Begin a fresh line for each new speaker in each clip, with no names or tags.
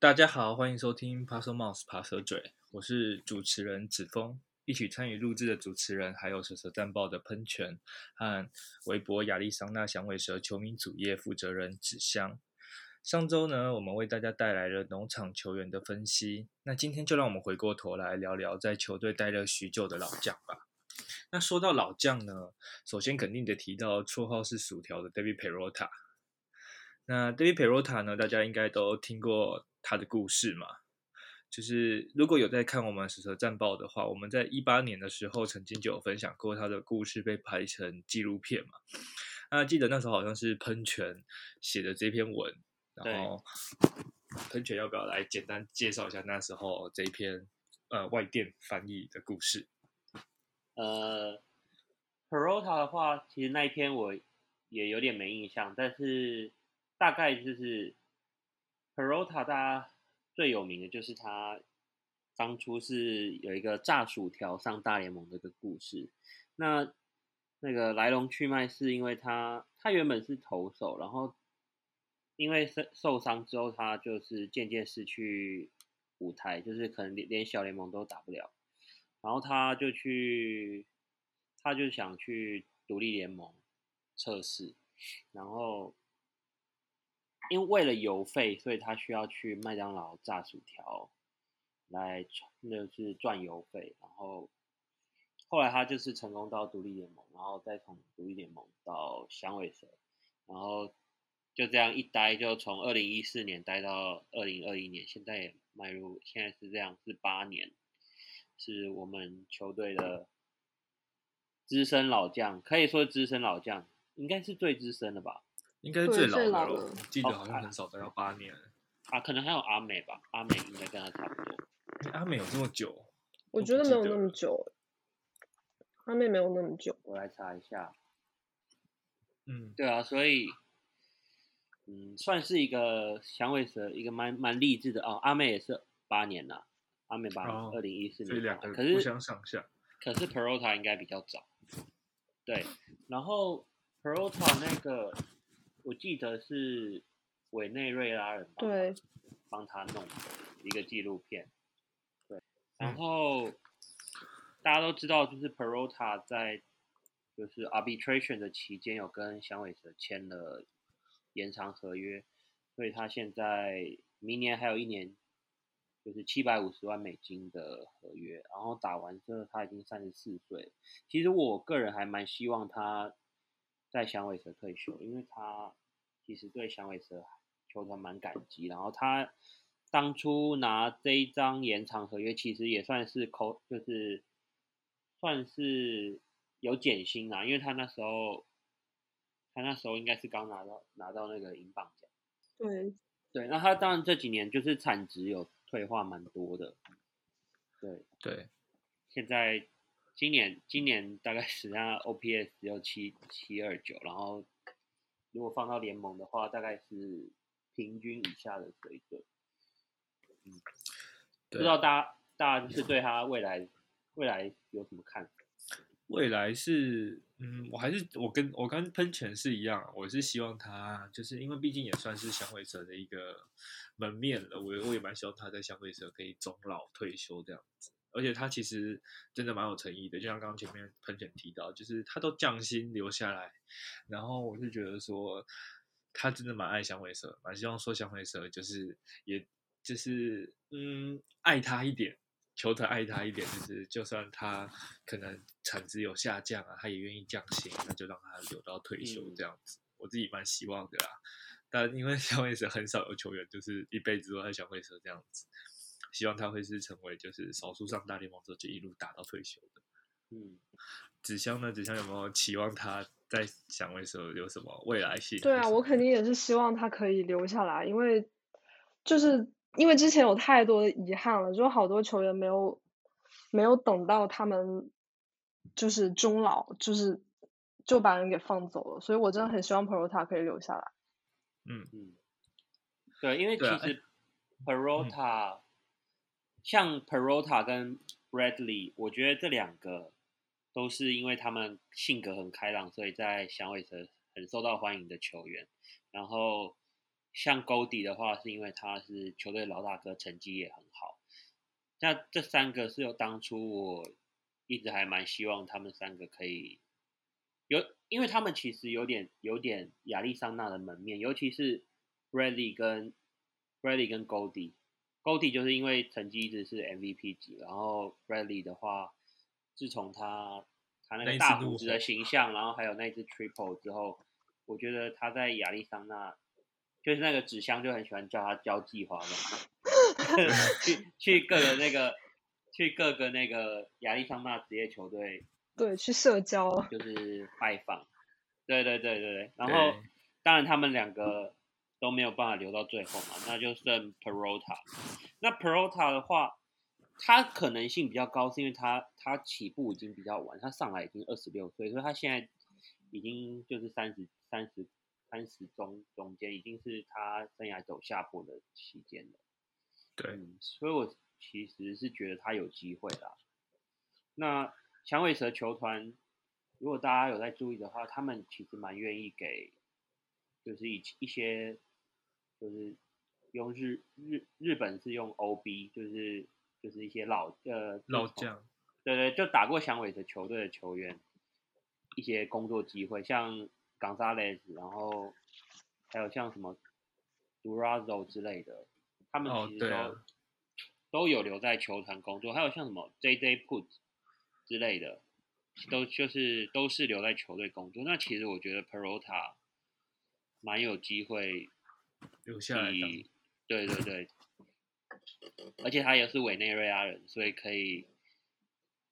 大家好，欢迎收听 Puzzle Mouse 爬蛇嘴，我是主持人子峰，一起参与录制的主持人还有蛇蛇战报的喷泉和微博亚利桑那响尾蛇球迷主页负责人纸香。上周呢，我们为大家带来了农场球员的分析，那今天就让我们回过头来聊聊在球队待了许久的老将吧。那说到老将呢，首先肯定得提到绰号是薯条的 David Perota。那 David Perota 呢，大家应该都听过他的故事嘛。就是如果有在看我们《史蛇战报》的话，我们在一八年的时候曾经就有分享过他的故事，被拍成纪录片嘛。那记得那时候好像是喷泉写的这篇文，然后喷泉要不要来简单介绍一下那时候这一篇呃外电翻译的故事？
呃，Perota 的话，其实那一篇我也有点没印象，但是大概就是 Perota，大家最有名的就是他当初是有一个炸薯条上大联盟的一个故事。那那个来龙去脉是因为他他原本是投手，然后因为受受伤之后，他就是渐渐失去舞台，就是可能连连小联盟都打不了。然后他就去，他就想去独立联盟测试，然后因为为了邮费，所以他需要去麦当劳炸薯条来，那就是赚邮费。然后后来他就是成功到独立联盟，然后再从独立联盟到响尾蛇，然后就这样一待，就从二零一四年待到二零二一年，现在也迈入现在是这样是八年。是我们球队的资深老将，可以说资深老将，应该是最资深的吧？
应该是最老的了。记得好像很少待到八年
啊，可能还有阿美吧？阿美应该跟他差不多。
阿美有这么久？
我觉得没有那么久。阿美没有那么久，
我来查一下。
嗯，
对啊，所以嗯，算是一个响尾蛇，一个蛮蛮励志的哦。阿美也是八年了。阿美八二零一四年，可是
不相上下。
可是 Perota 应该比较早，对。然后 Perota 那个，我记得是委内瑞拉人吧？
对，
帮他弄一个纪录片。对。然后大家都知道，就是 Perota 在就是 arbitration 的期间有跟响尾蛇签了延长合约，所以他现在明年还有一年。就是七百五十万美金的合约，然后打完之后他已经三十四岁。其实我个人还蛮希望他在响尾蛇退休，因为他其实对响尾蛇球团蛮感激。然后他当初拿这一张延长合约，其实也算是扣，就是算是有减薪啊，因为他那时候他那时候应该是刚拿到拿到那个银棒奖。
对
对，那他当然这几年就是产值有。退化蛮多的，对
对，
现在今年今年大概实际上 OPS 只有七七二九，然后如果放到联盟的话，大概是平均以下的水准。嗯，不知道大家大家是对他未来未来有什么看法？
未来是，嗯，我还是我跟我跟喷泉是一样，我是希望他，就是因为毕竟也算是响尾蛇的一个门面了，我我也蛮希望他在响尾蛇可以终老退休这样子，而且他其实真的蛮有诚意的，就像刚刚前面喷泉提到，就是他都降薪留下来，然后我就觉得说他真的蛮爱响尾蛇，蛮希望说响尾蛇就是也就是嗯爱他一点。求他爱他一点，就是就算他可能产值有下降啊，他也愿意降薪，那就让他留到退休这样子。我自己蛮希望的啦。但因为响尾蛇很少有球员就是一辈子都在响尾蛇这样子，希望他会是成为就是少数上大联盟之后就一路打到退休的。
嗯，
纸箱呢？纸箱有没有期望他在响尾蛇有什么未来性？
对啊，我肯定也是希望他可以留下来，因为就是。因为之前有太多的遗憾了，就好多球员没有没有等到他们就是终老，就是就把人给放走了，所以我真的很希望 Perota 可以留下来。
嗯
嗯，对，因为其实 Perota 像 Perota 跟 Bradley，我觉得这两个都是因为他们性格很开朗，所以在响尾蛇很受到欢迎的球员，然后。像 Goldie 的话，是因为他是球队老大哥，成绩也很好。那这三个是有当初我一直还蛮希望他们三个可以有，因为他们其实有点有点亚利桑那的门面，尤其是 Bradley 跟 Bradley 跟 Goldie。Goldie 就是因为成绩一直是 MVP 级，然后 Bradley 的话，自从他他那个大胡子的形象，然后还有那只 Triple 之后，我觉得他在亚利桑那。就是那个纸箱就很喜欢叫他交际花嘛，去去各个那个去各个那个亚利桑那职业球队，
对，去社交，
就是拜访，对对对对对。然后当然他们两个都没有办法留到最后嘛，那就剩 Perota。那 Perota 的话，他可能性比较高，是因为他他起步已经比较晚，他上来已经二十六岁，所以他现在已经就是三十三十。三十中中间已经是他生涯走下坡的期间了，
对，
所以我其实是觉得他有机会啦。那响尾蛇球团，如果大家有在注意的话，他们其实蛮愿意给，就是一一些，就是用日日日本是用 OB，就是就是一些老呃
老将，
对对，就打过响尾蛇球队的球员，一些工作机会，像。冈萨雷斯，然后还有像什么 Durazo 之类的，他们其实都都有留在球团工作。还有像什么 JJ Put 之类的，都就是都是留在球队工作。那其实我觉得 Perota 蛮有机会
留下来
对对对，而且他也是委内瑞拉人，所以可以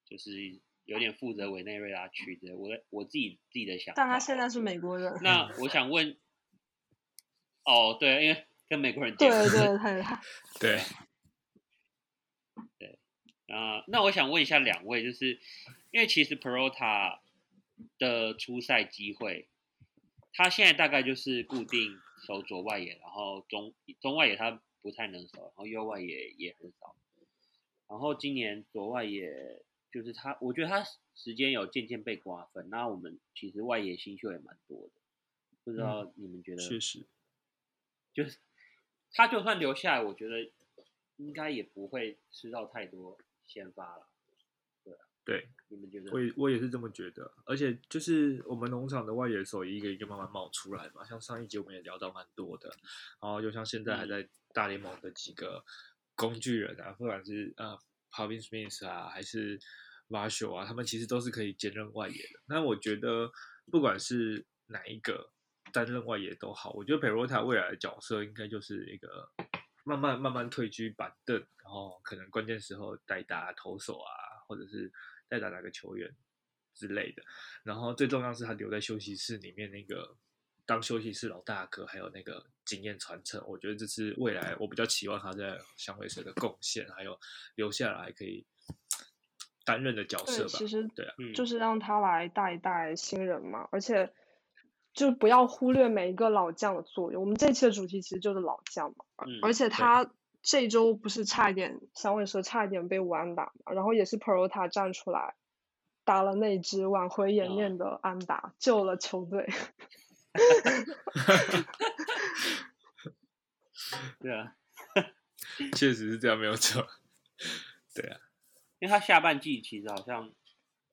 就是。有点负责委内瑞拉区的，我我自己自己的想。
但他现在是美国人。
那我想问，哦，对，因为跟美国人
对对 对
对
对啊，那我想问一下两位，就是因为其实 Perota 的出赛机会，他现在大概就是固定守左外野，然后中中外野他不太能守，然后右外野也很少，然后今年左外野。就是他，我觉得他时间有渐渐被瓜分。那我们其实外野新秀也蛮多的，不知道你们觉得？
确实，
就是他就算留下来，我觉得应该也不会吃到太多先发了。对
对，
你们觉得？
我也我也是这么觉得。而且就是我们农场的外野手一个一个慢慢冒出来嘛，像上一集我们也聊到蛮多的。然后就像现在还在大联盟的几个工具人啊，不管是呃。Pavin Smith 啊，还是 Varsho 啊，他们其实都是可以兼任外野的。那我觉得，不管是哪一个担任外野都好，我觉得 Perota 未来的角色应该就是一个慢慢慢慢退居板凳，然后可能关键时候代打投手啊，或者是代打哪个球员之类的。然后最重要是他留在休息室里面那个。当休息室老大哥，还有那个经验传承，我觉得这是未来我比较期望他在香尾蛇的贡献，还有留下来可以担任的角色吧。
其实
对啊，
就是让他来带一带新人嘛，而且就不要忽略每一个老将的作用。我们这期的主题其实就是老将嘛，而且他这周不是差一点香尾蛇差一点被安打嘛，然后也是 Perota 站出来打了那支挽回颜面的安打，救了球队。
对啊，
确实是这样，没有错。对啊，
因为他下半季其实好像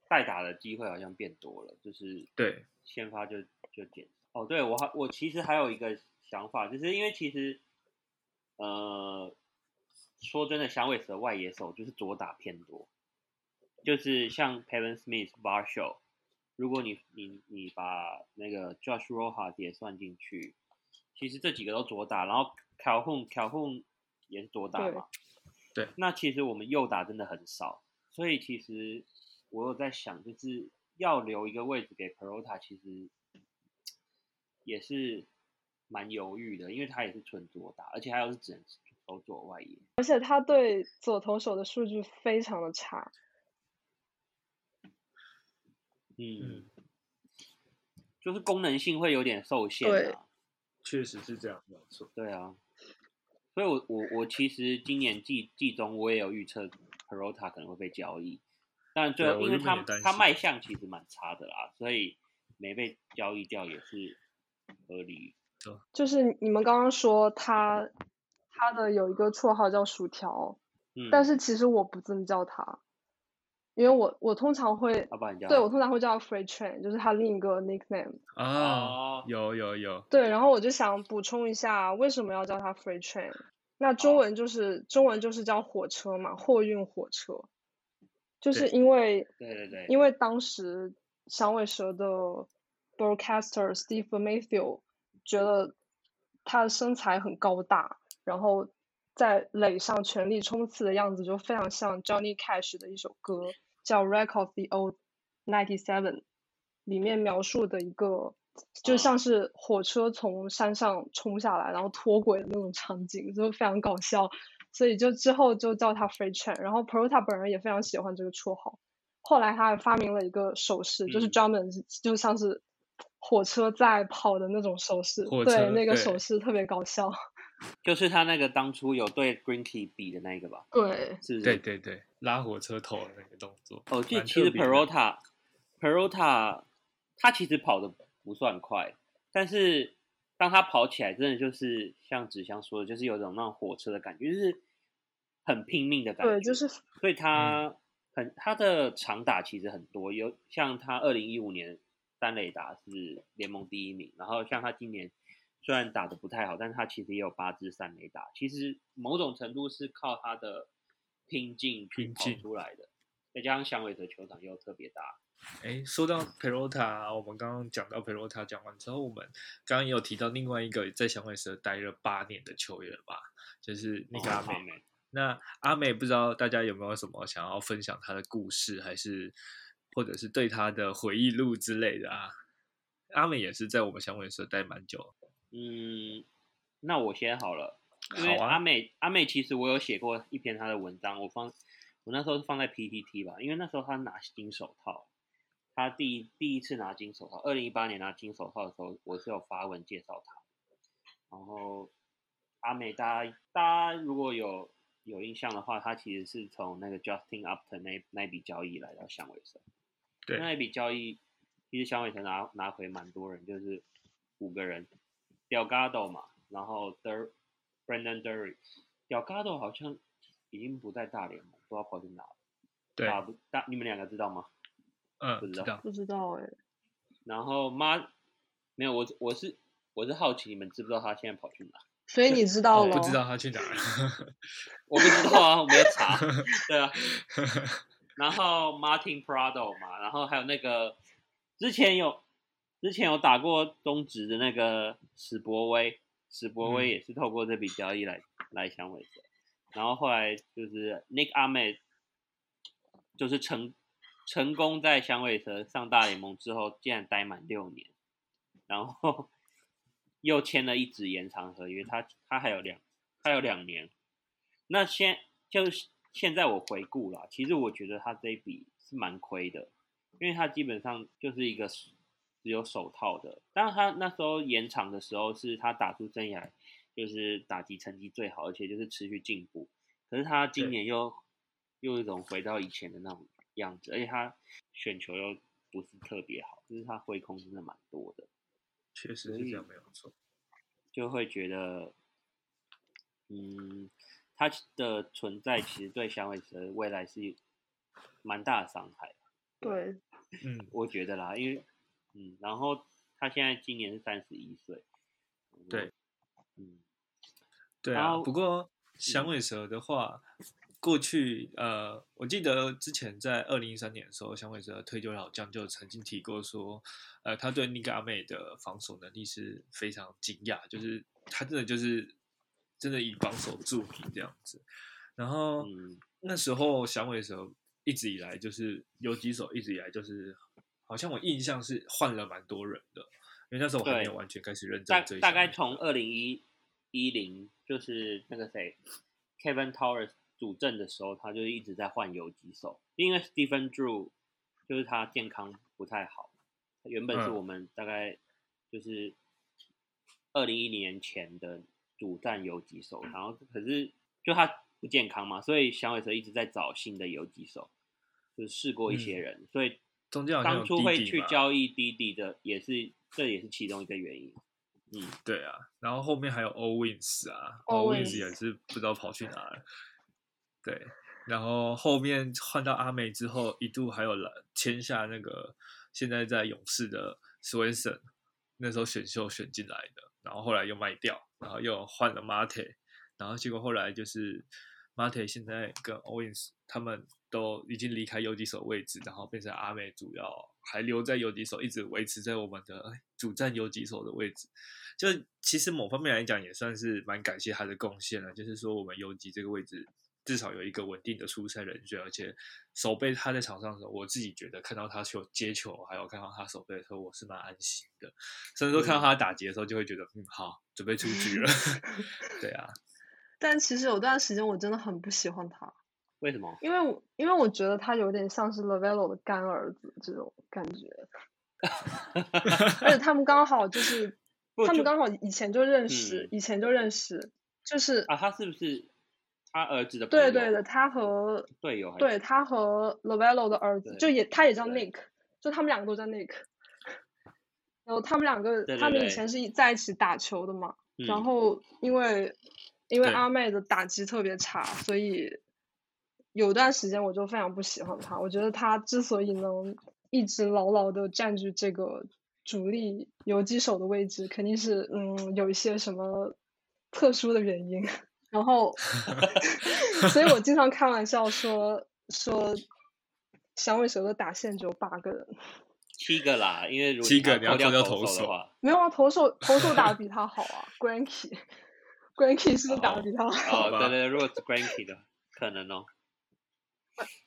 代打的机会好像变多了，就是
对
先发就就减哦，对我还我其实还有一个想法，就是因为其实呃说真的，响尾蛇外野手就是左打偏多，就是像 Pavin Smith、Varsho。如果你你你把那个 Josh Rojas 也算进去，其实这几个都左打，然后 Calhoun Calhoun 也是左打嘛。
对。
那其实我们右打真的很少，所以其实我有在想，就是要留一个位置给 Perota，其实也是蛮犹豫的，因为他也是纯左打，而且他又是只能投左外野，
而且他对左投手的数据非常的差。
嗯，就是功能性会有点受限啊，
确实是这样，没错。
对啊，所以我我我其实今年季季中我也有预测 Perota 可能会被交易，但最后因为他他卖相其实蛮差的啦，所以没被交易掉也是合理。
就是你们刚刚说他他的有一个绰号叫薯条，
嗯，
但是其实我不这么叫他，因为我我通常会对我通常会叫他 Freight Train，就是他另一个 nickname。
啊
哦，
有有有，
对，然后我就想补充一下，为什么要叫他 freight train？那中文就是中文就是叫火车嘛，货运火车。就是因为
对对对，
因为当时响尾蛇的 broadcaster Steve Matthew 觉得他的身材很高大，然后在垒上全力冲刺的样子就非常像 Johnny Cash 的一首歌叫《Wreck of the Old Ninety Seven》，里面描述的一个就
啊
像是火车从山上冲下来，然后脱轨的那种场景，就非常搞笑。所以就之后就叫他 Freight Train，然后 Perota 本人也非常喜欢这个绰号。后来他还发明了一个手势，就是
嗯
专门是就像是火车在跑的那种手势，对，那个手势特别搞笑。
就是他那个当初有对 Greenkey 比的那个吧，
对，
是不是？
对对对，拉火车头的那个动作。
哦，就其实 Perota Perota 他其实跑的不算快，但是当他跑起来，真的就是像纸箱说的，就是有种那种火车的感觉，就是很拼命的感觉。
对，就是
所以他很他的长打其实很多，有像他二零一五年三垒打是联盟第一名，然后像他今年虽然打的不太好，但是他其实也有八支三垒打，其实某种程度是靠他的拼劲去跑
拼劲
出来的，再加上响尾蛇球场又特别大，
哎，说到 Perota，我们刚刚讲到 Perota，讲完之后，我们刚刚也有提到另外一个在响尾蛇待了八年的球员吧，就是那个阿美。
哦美，
那阿美不知道大家有没有什么想要分享他的故事，还是或者是对他的回忆录之类的啊？阿美也是在我们响尾蛇待蛮久的，
嗯，那我先好了，因为阿美阿美其实我有写过一篇她的文章，我放我那时候是放在 PPT 吧，因为那时候她拿金手套，她第一第一次拿金手套，二零一八年拿金手套的时候，我是有发文介绍她，然后阿美大家大家如果有有印象的话，她其实是从那个 Justin Upton 那那笔交易来到响尾蛇，
对。
那一笔交易其实响尾蛇拿拿回蛮多人，就是五个人，Delgado 嘛，然后 Der Brandon Dury，Delgado 好像已经不在大联盟，不知道跑去哪了。
对，
大不大，你们两个知道吗？
嗯，
不知道，
不知道哎、
然后妈没有，我我是我是好奇你们知不知道他现在跑去哪？
所以你知道了？
我不知道他去哪了。
我不知道啊，我没有查。对啊，然后 Martin Prado 嘛，然后还有那个之前有之前有打过中职的那个史博威，史博威
嗯。
也是透过这笔交易来、来响尾蛇，然后后来就是 Nick Ahmed 就是成成功在响尾蛇上大联盟之后，竟然待满六年，然后 又签了一纸延长合约，他他还有两他有两年，那现就是现在我回顾了，其实我觉得他这一笔是蛮亏的，因为他基本上就是一个只有手套的。当然他那时候延长的时候是他打出生涯就是打击成绩最好，而且就是持续进步。可是他今年又又一种回到以前的那种样子，而且他选球又不是特别好，就是他挥空真的蛮多的。
确实是这样，没有错。
就会觉得，嗯，他的存在其实对响尾蛇未来是蛮大的伤害，
对，
嗯，
我觉得啦，因为，嗯，然后他现在今年是三十一岁，
对，
嗯，
对啊。不过响尾蛇的话，过去呃，我记得之前在二零一三年的时候，响尾蛇退休老将就曾经提过说，呃，他对尼嘎妹的防守能力是非常惊讶，就是他真的就是真的以防守著名这样子。然后、
嗯
那时候响尾蛇一直以来就是有几手，一直以来就是好像我印象是换了蛮多人的，因为那时候我还没有完全开始认
大
真追。
大概从二零一一零就是那个谁 Kevin Towers 主政的时候，他就一直在换游击手，因为 Stephen Drew 就是他健康不太好，原本是
嗯
我们大概就是二零一零年前的主战游击手，然后可是就他不健康嘛，所以响尾蛇一直在找新的游击手，就是试过一些
嗯
人，所以
中间好像有
当初会去交易滴滴的，也是这也是其中一个原因。嗯，
对啊，然后后面还有 Owens 啊 Owens，Owens 也是不知道跑去哪了。对，然后后面换到阿美之后，一度还有了签下那个现在在勇士的 Swenson，那时候选秀选进来的，然后后来又卖掉，然后又换了 Mate，然后结果后来就是 Mate 现在跟 Owens 他们都已经离开游击手位置，然后变成阿美主要还留在游击手，一直维持在我们的哎主战游击手的位置。就其实某方面来讲，也算是蛮感谢他的贡献了。就是说，我们游击这个位置至少有一个稳定的出赛人选，而且守备他在场上的时候，我自己觉得看到他球接球，还有看到他守备的时候，我是蛮安心的。甚至说看到他打劫的时候，就会觉得嗯好，准备出局了。对啊，
但其实有段时间我真的很不喜欢他，
为什么？
因为我因为我觉得他有点像是 Lavello 的干儿子这种感觉，而且他们刚好就是
就
他们刚好以前就认识，
嗯
以前就认识，就是
啊，他是不是他儿子的朋友
对对的，他和
队友？
对他和 Lavello 的儿子，就也他也叫 Nick，就他们两个都叫 Nick。然后他们两个，他们以前是一在一起打球的嘛。
嗯
然后因为因为阿妹的打击特别差，所以有段时间我就非常不喜欢他。我觉得他之所以能一直牢牢的占据这个主力游击手的位置，肯定是嗯有一些什么特殊的原因。然后，所以我经常开玩笑说说响尾蛇的打线只有八个人，
七个啦，因为如果
七个
你
要扣掉
投
投手
的话，
没有啊，投手投手打的比他好啊，Granky。Granky 是不是打的比他好？
哦，
吧
对对，如果是 Granky 的，可能哦。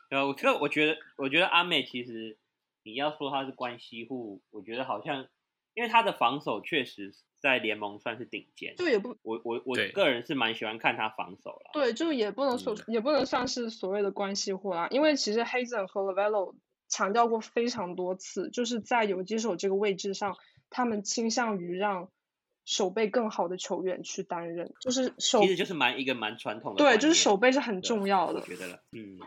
对啊，我这个我觉得，我觉得阿美其实你要说他是关系户，我觉得好像，因为他的防守确实在联盟算是顶尖。
就也不
我我我个人是蛮喜欢看他防守啦。
对，就也不能说，也不能算是所谓的关系户啦，因为其实 Hazen 和 Lavelo 强调过非常多次，就是在游击手这个位置上，他们倾向于让手背更好的球员去担任，就是守
其实就是蛮一个蛮传统的
对，就是守备是很重要的。
我觉得了，嗯，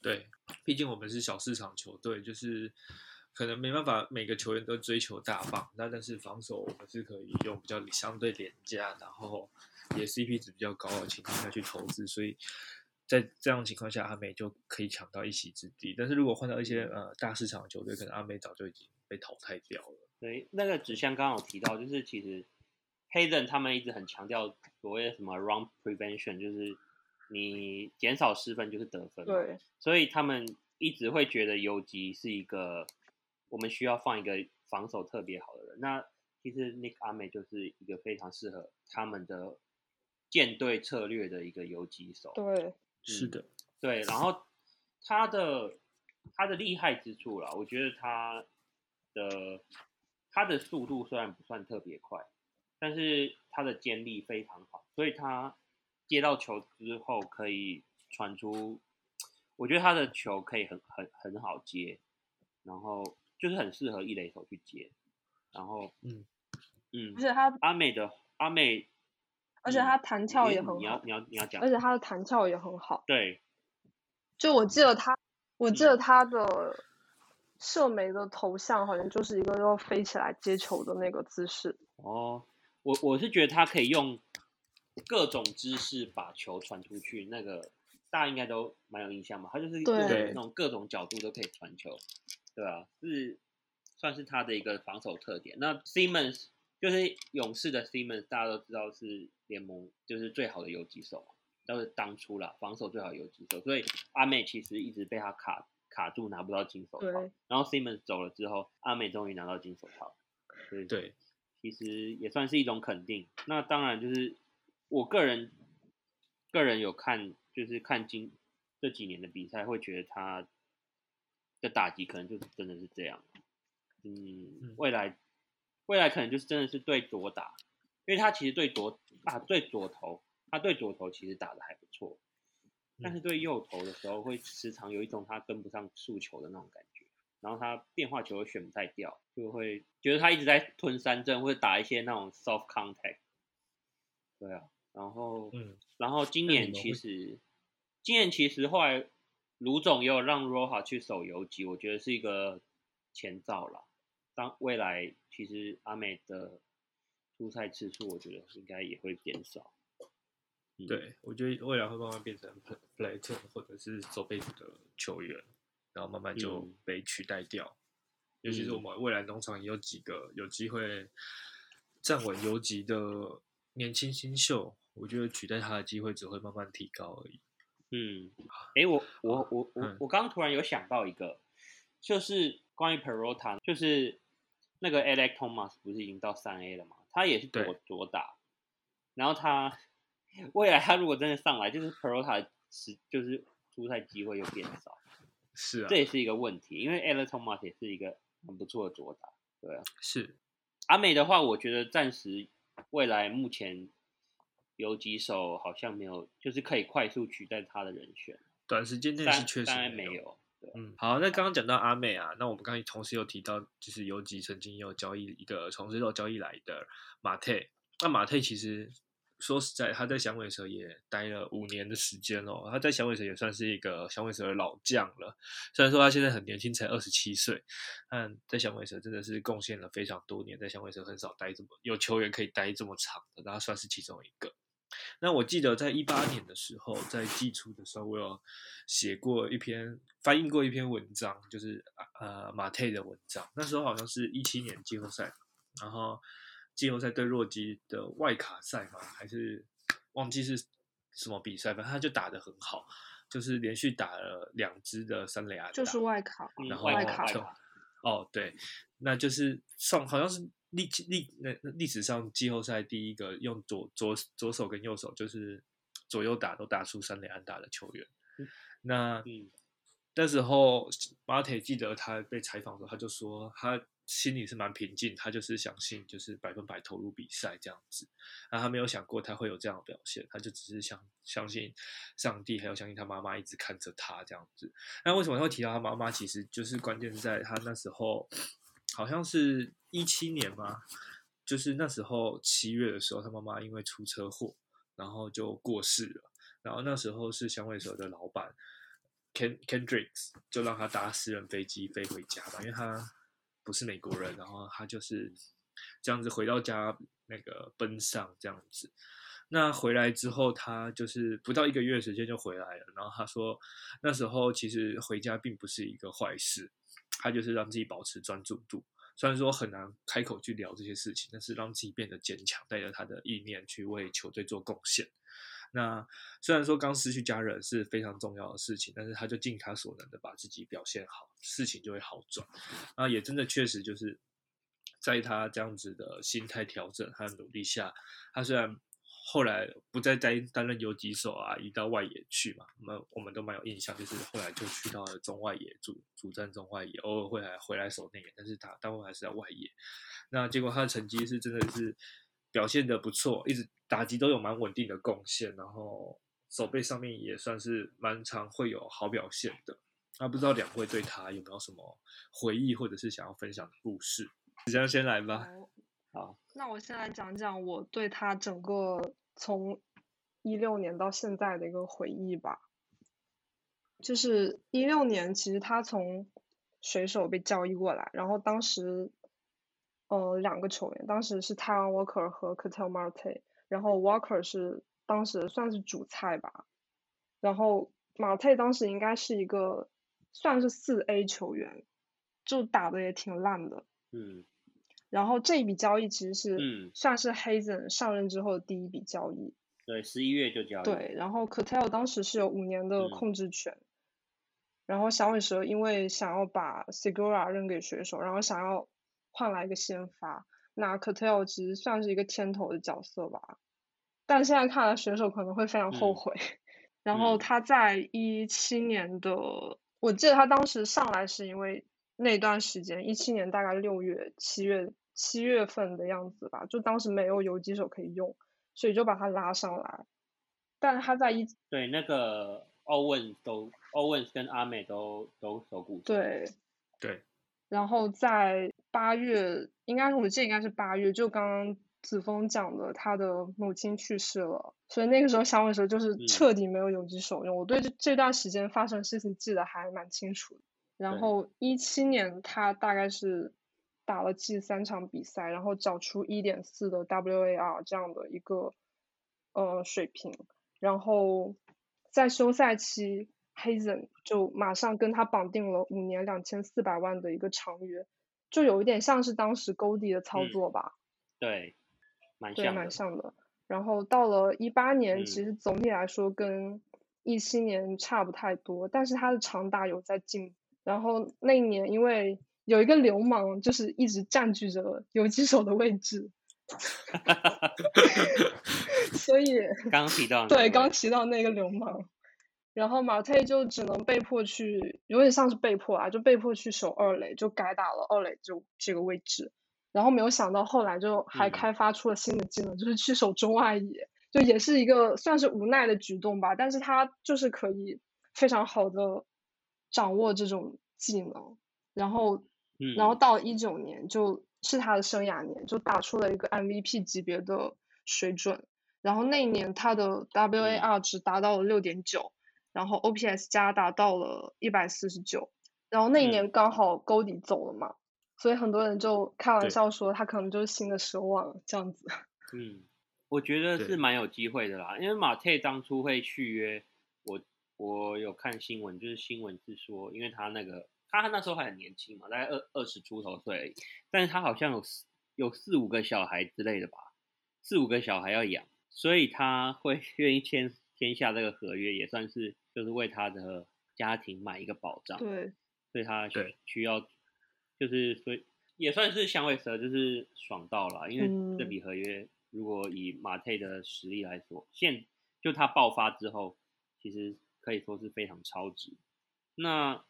对，毕竟我们是小市场球队，就是可能没办法每个球员都追求大棒，那但是防守我们是可以用比较相对廉价，然后也 CP 值比较高的情况下去投资，所以在这样情况下，阿美就可以抢到一席之地。但是如果换到一些呃大市场球队，可能阿美早就已经被淘汰掉了。
对，那个纸箱刚刚有提到，就是其实黑人他们一直很强调所谓的什么 run prevention，就是你减少失分就是得分。
对，
所以他们一直会觉得游击是一个我们需要放一个防守特别好的人。那其实 Nick 阿美就是一个非常适合他们的舰队策略的一个游击手。
对，
是的，
对，然后他的他的厉害之处啦，我觉得他的他的速度虽然不算特别快，但是他的肩力非常好，所以他接到球之后可以传出，我觉得他的球可以很很很好接，然后就是很适合一垒手去接，然后
嗯
嗯
而，且他
阿美的阿美，
而且
嗯
他弹跳也很好，
你要你要你要讲
而，且他的弹跳也很好。
对，
就我记得他，我记
嗯
得他的射眉的头像好像就是一个要飞起来接球的那个姿势。
哦，我我是觉得他可以用各种姿势把球传出去，那个大家应该都蛮有印象嘛。他就是
对
那种各种角度都可以传球，对啊，是算是他的一个防守特点。那 Simmons 就是勇士的 Simmons，大家都知道是联盟就是最好的游击手嘛，都是当初啦防守最好的游击手，所以阿美其实一直被他卡卡住，拿不到金手套。然后 Simmons 走了之后，阿美终于拿到金手套，所以
对，
其实也算是一种肯定。那当然就是我个人个人有看，就是看今这几年的比赛，会觉得他的打击可能就是真的是这样。嗯
嗯，
未来未来可能就是真的是对左打，因为他其实对左啊对左投，他对左投其实打的还不错，但是对右投的时候会时常有一种他跟不上速球的那种感觉。然后他变化球又选不太掉，就会觉得他一直在吞三振或者打一些那种 soft contact。对啊，然后
嗯，
然后今年其实今年其实后来卢总也有让 Roha 去守游击，我觉得是一个前兆啦。当未来其实阿美的出赛次数，我觉得应该也会减少。嗯，
对，我觉得未来会慢慢变成 play platoon 或者是守备组的球员，然后慢慢就
嗯
被取代掉。尤其是我们未来农场也有几个有机会站稳游击的年轻新秀，我觉得取代他的机会只会慢慢提高而已。
嗯，哎，我我我我
嗯
我刚刚突然有想到一个，就是关于 Perota，就是那个 Alex Thomas 不是已经到三 A 了嘛？他也是
对
左左打，然后他未来他如果真的上来，就是 Perota 是就是出赛机会又变少，
是啊
这，也是一个问题，因为 Alex Thomas 也是一个很不错的左打，对啊。
是
阿美的话，我觉得暂时未来目前有几手好像没有，就是可以快速取代他的人选，
短时间内是
但
确实没有。嗯，好，那刚刚讲到阿美啊，那我们刚才同时有提到，就是游击曾经有交易一个从日豆交易来的马泰，那马泰其实说实在，他在响尾蛇也待了五年的时间哦，他在响尾蛇也算是一个响尾蛇的老将了。虽然说他现在很年轻，才二十七岁，但在响尾蛇真的是贡献了非常多年，在响尾蛇很少待这么有球员可以待这么长的，那他算是其中一个。那我记得在一八年的时候，在季初的时候，我有写过一篇翻译过一篇文章，就是呃马泰的文章。那时候好像是一七年季后赛，然后季后赛对洛基的外卡赛嘛，还是忘记是什么比赛，反正他就打得很好，就是连续打了两支的三垒安打，
就是外卡，
嗯
然后
外卡
哦，对，那就是上好像是历历那那历史上季后赛第一个用左左左手跟右手就是左右打都打出三垒安打的球员。
嗯。
那
嗯。
那时候马铁记得他被采访的时候，他就说他心里是蛮平静，他就是相信就是百分百投入比赛这样子，那他没有想过他会有这样的表现，他就只是相相信上帝，还有相信他妈妈一直看着他这样子。那为什么会提到他妈妈？其实就是关键在他那时候好像是一七年嘛，就是那时候七月的时候，他妈妈因为出车祸，然后就过世了。然后那时候是香味蛇的老板 Ken Kendricks 就让他搭私人飞机飞回家吧，因为他不是美国人，然后他就是这样子回到家那个奔丧这样子。那回来之后，他就是不到一个月时间就回来了。然后他说，那时候其实回家并不是一个坏事，他就是让自己保持专注度。虽然说很难开口去聊这些事情，但是让自己变得坚强，带着他的意念去为球队做贡献。那虽然说刚失去家人是非常重要的事情，但是他就尽他所能的把自己表现好，事情就会好转。那也真的确实就是在他这样子的心态调整和努力下，他虽然后来不再担担任游击手啊，移到外野去嘛，我们我们都蛮有印象，就是后来就去到了中外野主主战中外野，偶尔会来回来守内野，但是他大部分还是在外野。那结果他的成绩是真的是表现的不错，一直打击都有蛮稳定的贡献，然后手背上面也算是蛮常会有好表现的。那不知道两位对他有没有什么回忆，或者是想要分享的故事？这样先来吧。
好
好，
那我先来讲讲我对他整个从一六年到现在的一个回忆吧。就是一六年，其实他从水手被交易过来，然后当时，呃，两个球员，当时是 t y r o n Walker 和 Ketel Marte，然后 Walker 是当时算是主菜吧，然后 Marte 当时应该是一个算是四 A 球员，就打的也挺烂的。
嗯
然后这一笔交易其实是
嗯，
算是 Hazen 上任之后的第一笔交易。
对，十一月就交易，
对，然后 c a t e l 当时是有五年的
嗯
控制权，然后响尾蛇因为想要把 Segura 扔给水手，然后想要换来一个先发，那 c a t e l 其实算是一个牵头的角色吧，但现在看来选手可能会非常后
嗯
悔。然后
嗯。
他在一七年的，我记得他当时上来是因为那段时间，一七年大概六月、七月、七月份的样子吧，就当时没有游击手可以用，所以就把他拉上来。但是他在一
对，那个 Owens 都 Owens 跟阿美都都手骨折，
对，
对，
然后在八月，应该是我记得应该是八月，就刚刚子枫讲的，他的母亲去世了，所以那个时候想我的时候就是
嗯
彻底没有游击手用。我对这这段时间发生的事情记得还蛮清楚的。然后一七年他大概是打了近三场比赛，然后找出一点四的 WAR 这样的一个呃水平，然后在休赛期，Hazen 就马上跟他绑定了五年两千四百万的一个长约，就有一点像是当时 Goldie 的操作吧。
对，蛮，像的。
蛮像的。然后到了一八年，
嗯
其实总体来说跟一七年差不太多，但是它的长打有在进。然后那一年因为有一个流氓，就是一直占据着游击手的位置，所以
刚刚提到
对刚提到那个流氓，然后马特就只能被迫去，有点像是被迫啊，就被迫去守二垒，就改打了二垒就这个位置。然后没有想到后来就还
嗯
开发出了新的技能，就是去守中外野，就也是一个算是无奈的举动吧，但是他就是可以非常好的掌握这种技能，然后
嗯，
然后到一九年就是他的生涯年，就打出了一个 MVP 级别的水准。然后那一年他的 WAR 值达到了六点九，然后 OPS 加达到了一百四十九。然后那一
嗯
年刚好沟底走了嘛，所以很多人就开玩笑说他可能就是新的奢望这样子。
嗯，我觉得是蛮有机会的啦，因为马特当初会续约，我我有看新闻，就是新闻是说，因为他那个他那时候还很年轻嘛，大概二二十出头岁而已，但是他好像有四有四五个小孩之类的吧，四五个小孩要养，所以他会 愿意签签下这个合约，也算是就是为他的家庭买一个保障。
对，
所以他需需要，就是所以也算是香味蛇就是爽到了，因为这
嗯
笔合约如果以马泰的实力来说，现就他爆发之后，其实可以说是非常超值。那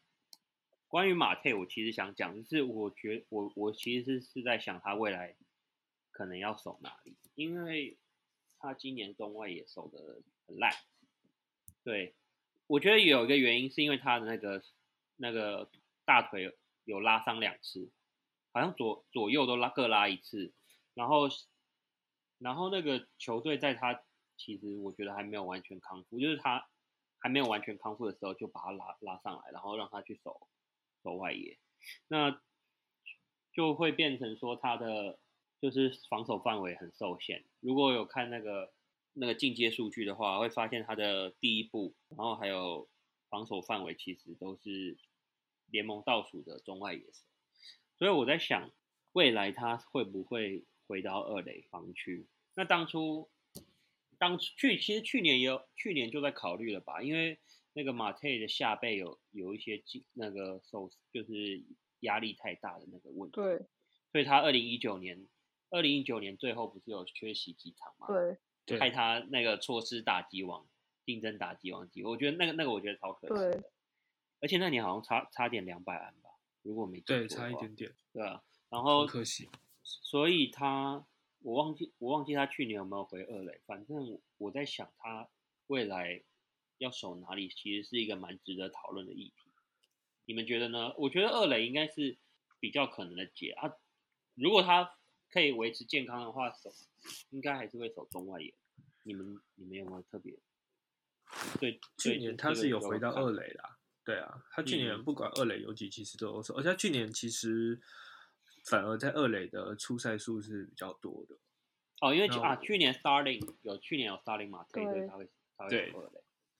关于马泰，我其实想讲，就是我觉我我其实是是在想他未来可能要守哪里，因为他今年中外也守的很烂。对，我觉得有一个原因是因为他的那个那个大腿有拉伤两次，好像左左右都拉各拉一次，然后然后那个球队在他其实我觉得还没有完全康复，就是他还没有完全康复的时候就把他拉拉上来，然后让他去守守外野，那就会变成说他的就是防守范围很受限。如果有看那个那个进阶数据的话，会发现他的第一步，然后还有防守范围其实都是联盟倒数的中外野手。所以我在想，未来他会不会回到二垒防区？那当初当去其实去年也有去年就在考虑了吧，因为那个马特的下背有有一些进那个受就是压力太大的那个问题，
对
所以他二零一九年二零一九年最后不是有缺席几场嘛？
对
对
害他那个错失打击王竞争打击王机会，我觉得那个那个我觉得超可惜，
的，
而且那年好像差差点两百安吧，如果没
对，差一点点，
对啊，然后
可惜。
所以他我忘记我忘记他去年有没有回二垒，反正我在想他未来要守哪里，其实是一个蛮值得讨论的议题。你们觉得呢？我觉得二垒应该是比较可能的解啊。如果他可以维持健康的话，守应该还是会守中外野。你们你们有没有特别？对，
去年他是有
有
回到二垒啦，对啊，他去年
嗯
不管二垒游击其实都有守，而且他去年其实反而在二垒的出赛数是比较多的。
哦，因为啊，去年 starting 有去年有 starting 马推，所以
对
他会他会
对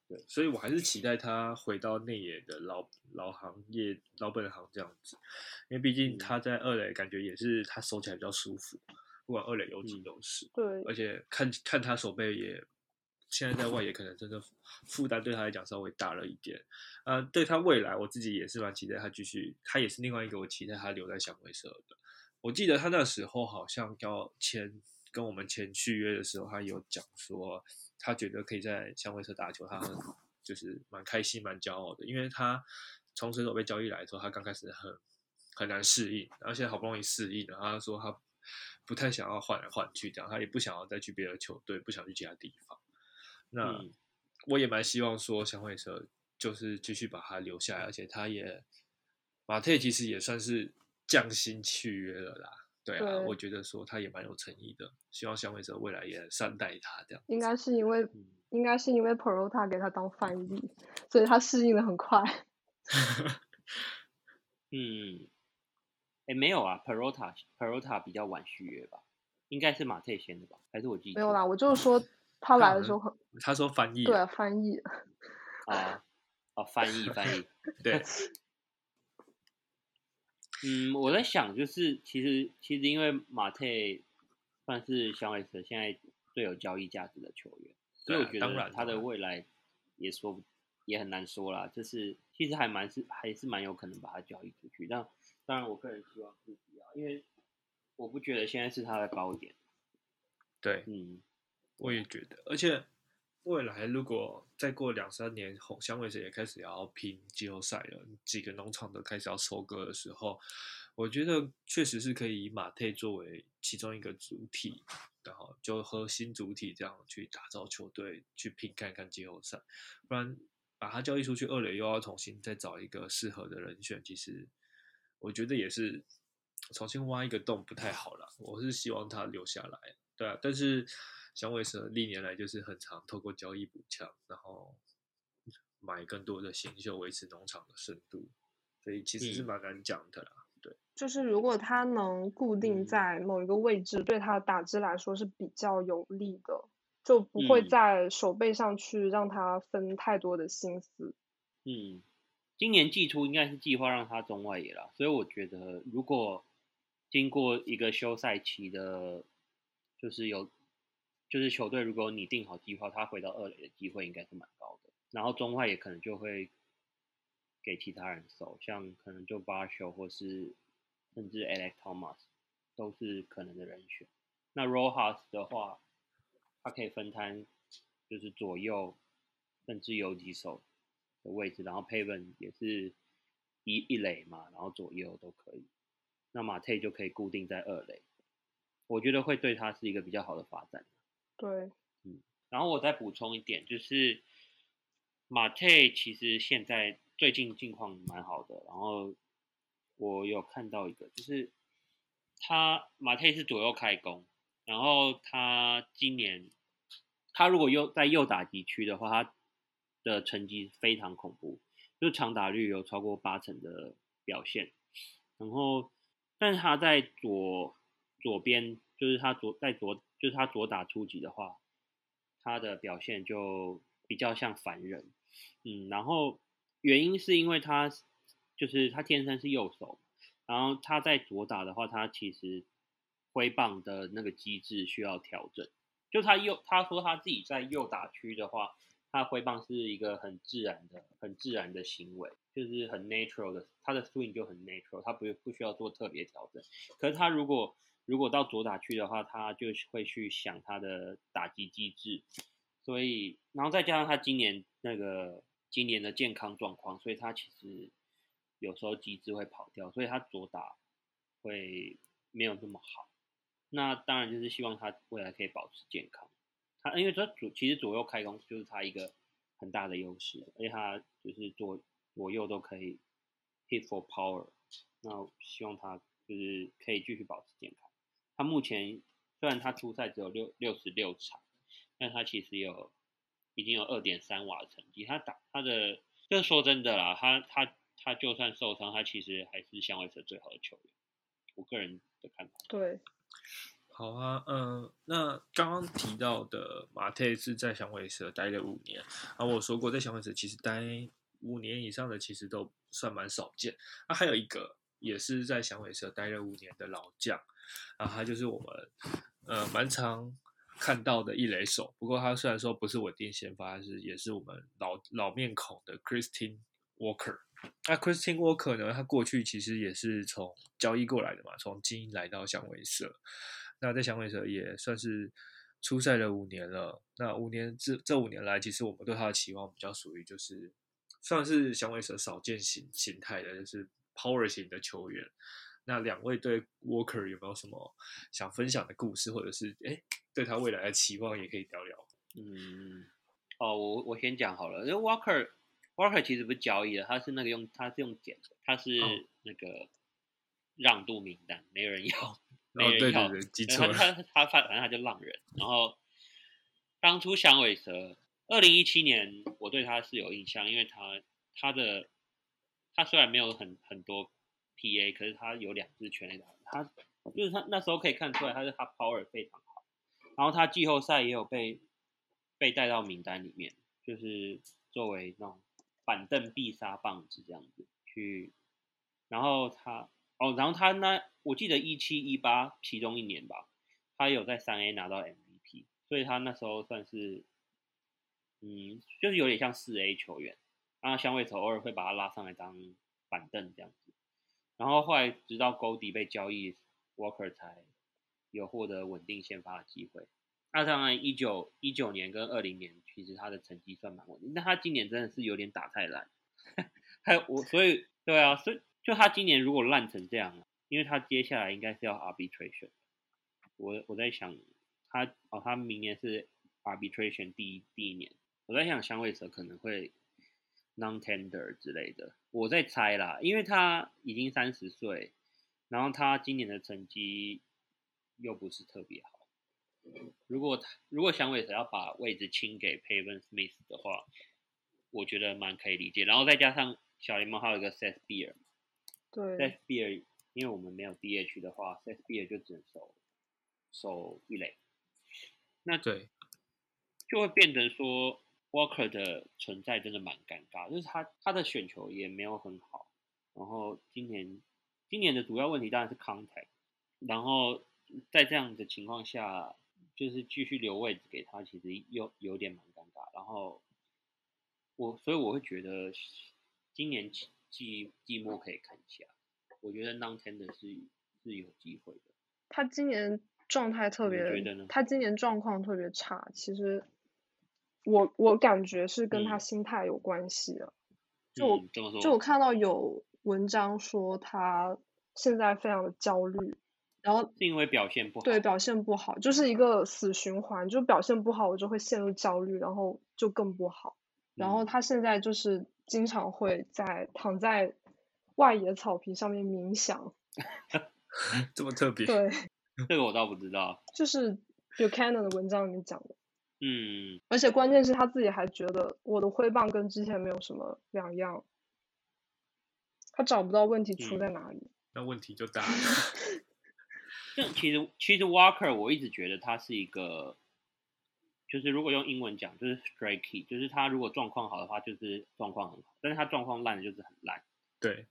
守二垒。
所以我还是期待他回到内野的老老行业、老本行这样子，因为毕竟
嗯
他在二垒感觉也是他守起来比较舒服，不管二垒游击
嗯
都是，
对
而且看看他手背也现在在外野可能真的负担对他来讲稍微大了一点，呃，对他未来我自己也是蛮期待他继续，他也是另外一个我期待他留在响尾蛇的。我记得他那时候好像要签跟我们签续约的时候，他有讲说他觉得可以在响尾蛇打球，他很就是蛮开心、蛮骄傲的，因为他从水手被交易来的时候，他刚开始很很难适应，然后现在好不容易适应了，他说他不太想要换来换去，这样他也不想要再去别的球队，不想去其他地方。那、
嗯
我也蛮希望说响尾蛇就是继续把他留下来，而且他也马特其实也算是降薪续约了啦。对啊，
对
我觉得说他也蛮有诚意的，希望消费者未来也善待他这样。
应该是因为
嗯
应该是因为 Perota 给他当翻译，所以他适应的很快。
嗯，哎，没有啊，Perota Perota 比较晚续约吧？应该是马特先的吧？还是我记
没有啦，我就是说他来的时候很，
他说翻译，
对，翻译。
啊啊，翻译翻译，
对。
嗯，我在想，就是其实其实因为马特算是香维斯现在最有交易价值的球员，所以我觉得他的未来也说不也很难说啦。就是其实还蛮是还是蛮有可能把他交易出去，但当然我个人希望是不要，因为我不觉得现在是他的高点。
对，
嗯，
我也觉得，而且。未来如果再过两三年，红香味蛇也开始要拼季后赛了，几个农场都开始要收割的时候，我觉得确实是可以以马特作为其中一个主体，然后就核心主体这样去打造球队，去拼看看季后赛。不然把他交易出去，二垒又要重新再找一个适合的人选，其实我觉得也是重新挖一个洞不太好了。我是希望他留下来，对啊，但是。香尾蛇历年来就是很常透过交易补强，然后买更多的新秀，维持农场的深度，所以其实是蛮难讲的啦。对，
就是如果他能固定在某一个位置，对他的打击来说是比较有利的，就不会在手背上去让他分太多的心思。
嗯，今年季初应该是计划让他中外野了，所以我觉得如果经过一个休赛期的，就是有。就是球队，如果你定好计划，他回到二垒的机会应该是蛮高的。然后中外也可能就会给其他人守，像可能就 Barshow 或是甚至 Alex Thomas 都是可能的人选。那 Rojas 的话，他可以分摊，就是左右甚至有几手的位置。然后 Paven 也是一一垒嘛，然后左右都可以。那马特就可以固定在二垒，我觉得会对他是一个比较好的发展。
对，
嗯，然后我再补充一点，就是马特其实现在最近境况蛮好的。然后我有看到一个，就是他马特是左右开弓，然后他今年他如果右在右打击区的话，他的成绩非常恐怖，就长打率有超过八成的表现。然后，但是他在左左边，就是他左在左。就是他左打初级的话，他的表现就比较像凡人，嗯，然后原因是因为他就是他天生是右手，然后他在左打的话，他其实挥棒的那个机制需要调整。就他右他说他自己在右打区的话，他挥棒是一个很自然的、很自然的行为，就是很 natural 的，他的 swing 就很 natural，他不不需要做特别调整。可是他如果如果到左打区的话，他就会去想他的打击机制，所以，然后再加上他今年那个今年的健康状况，所以他其实有时候机制会跑掉，所以他左打会没有那么好。那当然就是希望他未来可以保持健康。他因为他左其实左右开弓就是他一个很大的优势，而且他就是左左右都可以 hit for power。那希望他就是可以继续保持健康。他目前虽然他出赛只有六六十六场，但他其实有已经有二点三瓦的成绩。他打他的，就是说真的啦，他他他就算受伤，他其实还是香威蛇最好的球员。我个人的看法。
对，
好啊，嗯，那刚刚提到的马特是在响尾蛇待了五年，啊，我说过在响尾蛇其实待五年以上的其实都算蛮少见。啊还有一个也是在响尾蛇待了五年的老将。啊，他就是我们呃蛮常看到的一垒手，不过他虽然说不是稳定先发，是也是我们老老面孔的 Christine Walker。那 Christine Walker 呢，他过去其实也是从交易过来的嘛，从精英来到响尾蛇。那在响尾蛇也算是出赛了五年了。那五年这这五年来，其实我们对他的期望比较属于就是算是响尾蛇少见形形态的，就是 Power 型的球员。那两位对 Walker 有没有什么想分享的故事，或者是哎对他未来的期望也可以聊聊。
嗯，哦，我我先讲好了，因为 Walker Walker 其实不是交易的，他是那个用他是用捡的，他是那个让渡名单，没有人要，没人要，他他他反正他就浪人。然后当初响尾蛇二零一七年，我对他是有印象，因为他他的他虽然没有很很多。PA，可是他有两支全垒打，他就是他那时候可以看出来，他是他 power 非常好，然后他季后赛也有被被带到名单里面，就是作为那种板凳必杀棒子这样子去，然后他哦，然后他那我记得一七一八其中一年吧，他有在三 A 拿到 MVP，所以他那时候算是嗯，就是有点像四 A 球员，那香味头偶尔会把他拉上来当板凳这样子。然后后来直到沟底被交易，Walker 才有获得稳定先发的机会。那当然，一九一九年跟二零年其实他的成绩算蛮稳定，但他今年真的是有点打太烂。还有我，所以对啊，所以就他今年如果烂成这样，因为他接下来应该是要 arbitration。我我在想他哦，他明年是 arbitration 第一第一年，我在想香味蛇可能会。Non-tender 之类的，我在猜啦，因为他已经三十岁，然后他今年的成绩又不是特别好。如果他如果响尾蛇要把位置清给 Paven Smith 的话，我觉得蛮可以理解。然后再加上小联盟还有一个 Seth Beer，
对
，Seth Beer，因为我们没有 DH 的话，Seth Beer 就只能守守一垒，那
对，
就会变成说。Walker 的存在真的蛮尴尬，就是他他的选球也没有很好，然后今年今年的主要问题当然是 contact，然后在这样的情况下，就是继续留位置给他，其实又有点蛮尴尬。然后我所以我会觉得今年季季末可以看一下，我觉得 non ten 的是是有机会的。
他今年状态特别，他今年状况特别差，其实。我我感觉是跟他心态有关系的，就就我。看到有文章说他现在非常的焦虑，然后
是因为表现不好，
对表现不好就是一个死循环，就表现不好我就会陷入焦虑，然后就更不好，然后他现在就是经常会在躺在外野草坪上面冥想，
这么特别？
对，
这个我倒不知道，
就是 Buchanan 的文章里面讲的。
嗯，
而且关键是他自己还觉得我的挥棒跟之前没有什么两样，他找不到问题出在哪里，
那问题就大了。
这其实其实 Walker 我一直觉得他是一个，就是如果用英文讲就是 strikey，就是他如果状况好的话就是状况很好，但是他状况烂就是很烂。
对，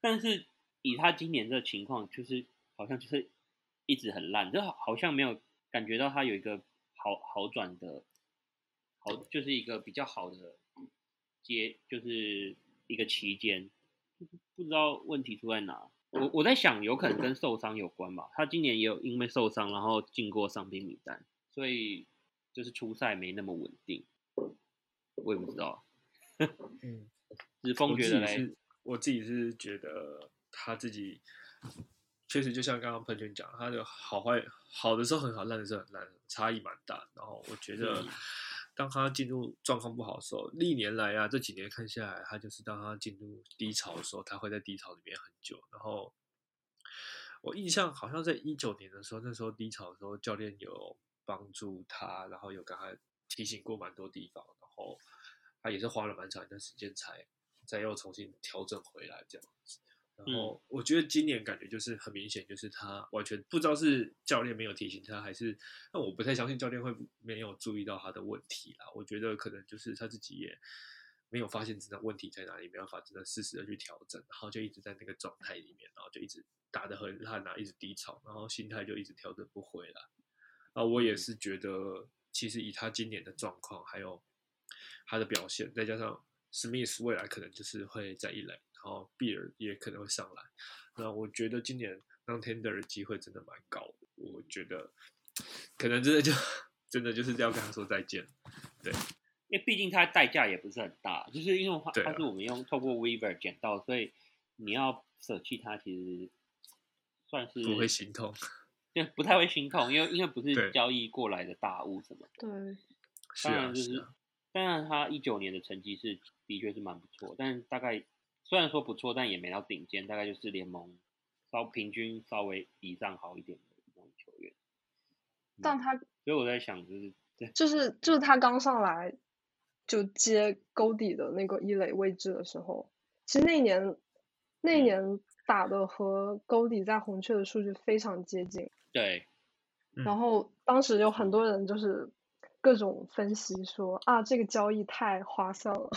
但是以他今年的情况，就是好像就是一直很烂，就好像没有感觉到他有一个。好好转的，好就是一个比较好的阶，就是一个期间，不知道问题出在哪。我我在想，有可能跟受伤有关吧。他今年也有因为受伤，然后进过伤兵名单，所以就是初赛没那么稳定。我也不知道。
嗯，
子峰觉得嘞，
我自己是觉得他自己。确实，就像刚刚喷泉讲，他的好坏好的时候很好，烂的时候很烂，差异蛮大。然后我觉得，当他进入状况不好的时候，历年来啊，这几年看下来，他就是当他进入低潮的时候，他会在低潮里面很久。然后我印象好像在一九年的时候，那时候低潮的时候，教练有帮助他，然后有跟他提醒过蛮多地方，然后他也是花了蛮长一段时间才再又重新调整回来这样子。然后我觉得今年感觉就是很明显，就是他完全不知道是教练没有提醒他，还是那我不太相信教练会没有注意到他的问题啦。我觉得可能就是他自己也没有发现真的问题在哪里，没办法真的适时的去调整，然后就一直在那个状态里面，然后就一直打得很烂啊，一直低潮，然后心态就一直调整不回来。啊，我也是觉得，其实以他今年的状况，还有他的表现，再加上 Smith 未来可能就是会在一垒。哦，比尔也可能会上来。那我觉得今年当 tender 的机会真的蛮高的。我觉得可能真的就真的就是要跟他说再见。对，
因为毕竟他代价也不是很大，就是因为他他是我们用透过 Weaver 捡到，所以你要舍弃他，其实算是
不会心痛。
对，不太会心痛，因为因为不是交易过来的大物什么。
对，
当然就是，当然他一九年的成绩是的确是蛮不错，但大概。虽然说不错，但也没到顶尖，大概就是联盟稍平均稍微以上好一点的那种球员。
但他，
所以我在想，就是
就是就是他刚上来就接勾底的那个一垒位置的时候，其实那一年那一年打的和 Goldie 在红雀的数据非常接近，
对，
嗯。
然后当时有很多人就是各种分析说啊，这个交易太划算了，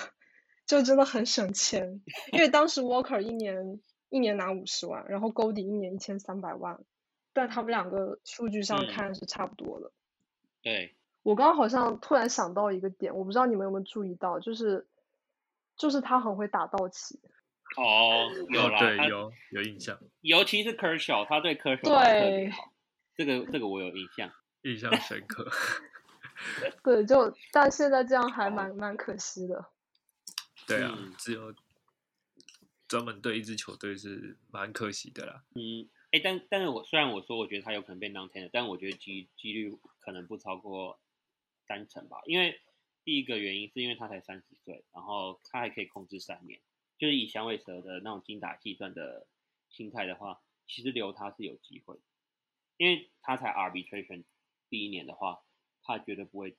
就真的很省钱，因为当时 Walker 一年一年拿五十万，然后 Goldie 一年一千三百万，但他们两个数据上
嗯
看是差不多的。
对，
我刚刚好像突然想到一个点，我不知道你们有没有注意到，就是就是他很会打道奇，
哦，有
哦
啦，
对有有印象，
尤其是 Kershaw，他对 Kershaw 特别
对
好，这个这个我有印象。
印象深刻。
对，就但现在这样还蛮蛮可惜的。
对啊
嗯，
只有专门对一支球队是蛮可惜的啦。
嗯，哎，但但是我虽然我说我觉得他有可能被 non t e n 但我觉得几几率可能不超过三成吧，因为第一个原因是因为他才三十岁，然后他还可以控制三年，就是以响尾蛇的那种精打细算的心态的话，其实留他是有机会，因为他才 arbitration 第一年的话，他绝对不会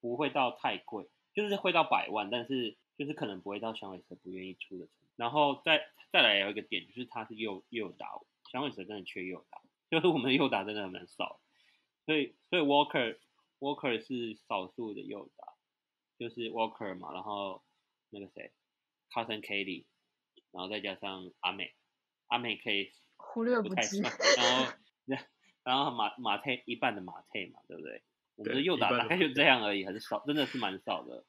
不会到太贵，就是会到百万，但是就是可能不会到响尾蛇不愿意出的程度。然后再再来有一个点，就是他是右右打，响尾蛇真的缺右打，就是我们的右打真的蛮少，所以所以 Walker Walker 是少数的右打，就是 Walker 嘛，然后那个谁 Carson Kelly，然后再加上阿美，阿美可以
忽略
不
计
算，然后然后马马泰一半的马泰嘛，对不对？我们的
对
右打大概就这样而已，很少，真的是蛮少的。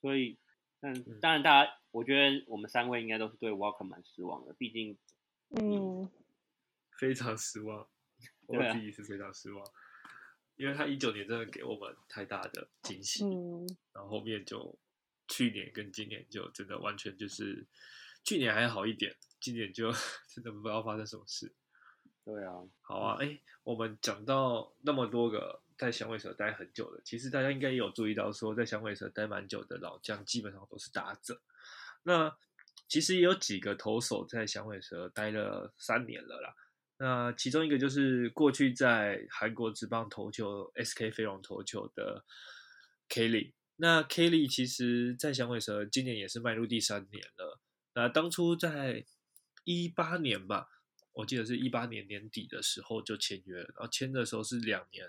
所以，但
嗯
当然，大家我觉得我们三位应该都是对 Walker 蛮失望的，毕竟
嗯，
非常失望，我自己是非常失望，因为他一九年真的给我们太大的惊喜，
嗯，
然后后面就去年跟今年就真的完全就是，去年还好一点，今年就 真的不知道发生什么事。
对啊，
好啊，哎，我们讲到那么多个在响尾蛇待很久的，其实大家应该也有注意到，说在响尾蛇待蛮久的老将基本上都是打者。那其实也有几个投手在响尾蛇待了三年了啦。那其中一个就是过去在韩国职棒投球 SK 飞龙投球的 Kelly。那 Kelly 其实在响尾蛇今年也是迈入第三年了。那当初在一八年吧，我记得是一八年年底的时候就签约了，然后签的时候是两年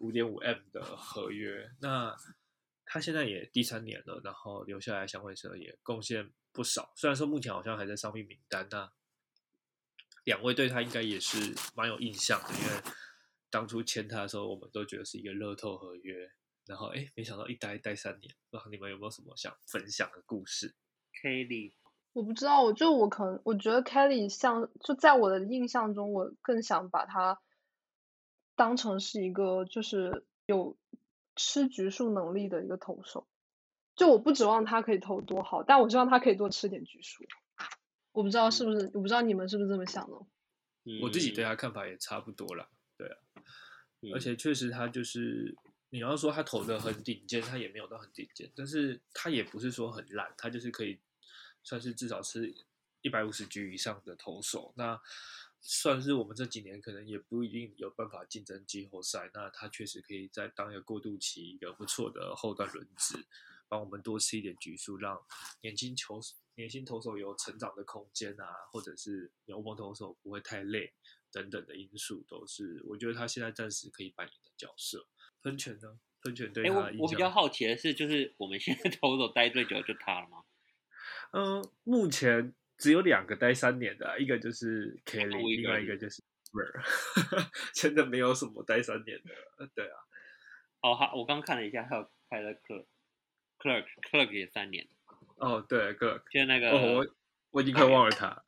五点五 M 的合约。那他现在也第三年了，然后留下来响尾蛇也贡献不少。虽然说目前好像还在伤病名单，那两位对他应该也是蛮有印象的，因为当初签他的时候，我们都觉得是一个乐透合约。然后哎，没想到一待待三年，不知道你们有没有什么想分享的故事
？Kelly，
我不知道，我就我可能我觉得 Kelly 像就在我的印象中，我更想把他当成是一个就是有吃局数能力的一个投手。就我不指望他可以投多好，但我希望他可以多吃点局数。我不知道是不是，我不知道你们是不是这么想的。
我自己对
嗯，
他看法也差不多啦，对啊，
嗯
而且确实他就是你要说他投的很顶尖，他也没有到很顶尖，但是他也不是说很烂，他就是可以算是至少是一百五十局以上的投手，那算是我们这几年可能也不一定有办法竞争季后赛，那他确实可以在当一个过渡期一个不错的后段轮值，帮我们多吃一点局数，让年轻球年轻投手有成长的空间啊，或者是牛棚投手不会太累等等的因素，都是我觉得他现在暂时可以扮演的角色。喷泉呢？喷泉对他的印象
我比较好奇的是，就是我们现在 投手待最久就他了吗？
嗯，目前只有两个待三年的啊、一个就是 Kelly，另外一个就是 Burr，真的没有什么待三年的。呃对啊，
哦，哈，我刚看了一下，还有开了 Clerk，Clerk Clerk 也三年，
哦，对，，Clerk，
就是那个
哦，我我已经快忘了他。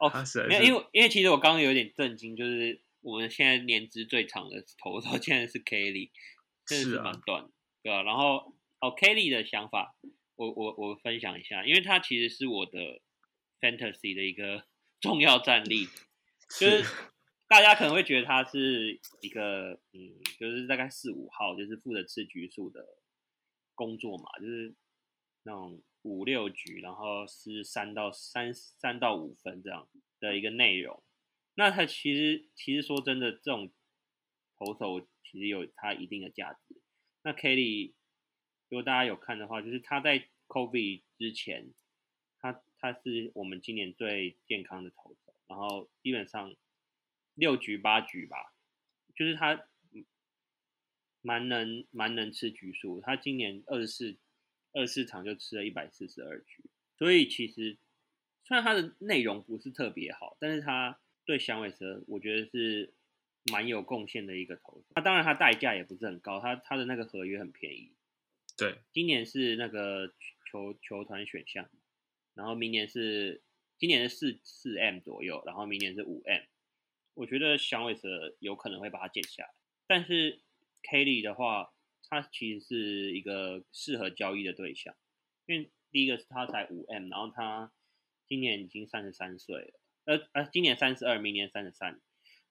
哦 没有，
是
因为因为其实我刚刚有点震惊，就是我们现在年资最长的投手竟然是 Kelly，真的是蛮短的，对啊。然后哦，Kelly 的想法，我我我分享一下，因为他其实是我的 Fantasy 的一个 重要战力，就是 大家可能会觉得他是一个嗯，就是大概四五号，就是负责吃局数的工作嘛，就是那种五六局，然后是三到三三到五分这样的一个内容。那他其实其实说真的，这种投手其实有他一定的价值。那 Kelly 如果大家有看的话，就是他在 COVID 之前，他他是我们今年最健康的投手，然后基本上六局八局吧，就是他蛮能蛮能吃局数，他今年二十四二十四场就吃了一百四十二局，所以其实虽然他的内容不是特别好，但是他对响尾蛇我觉得是蛮有贡献的一个投手。那当然他代价也不是很高，他他的那个合约很便宜，
对，
今年是那个球球团选项，然后明年是今年是四四 M 左右，然后明年是五 M。我觉得响尾蛇有可能会把它减下来，但是 Kelly 的话，他其实是一个适合交易的对象，因为第一个是他才五 M，然后他今年已经三十三岁了，呃呃，今年三十二，明年三十三，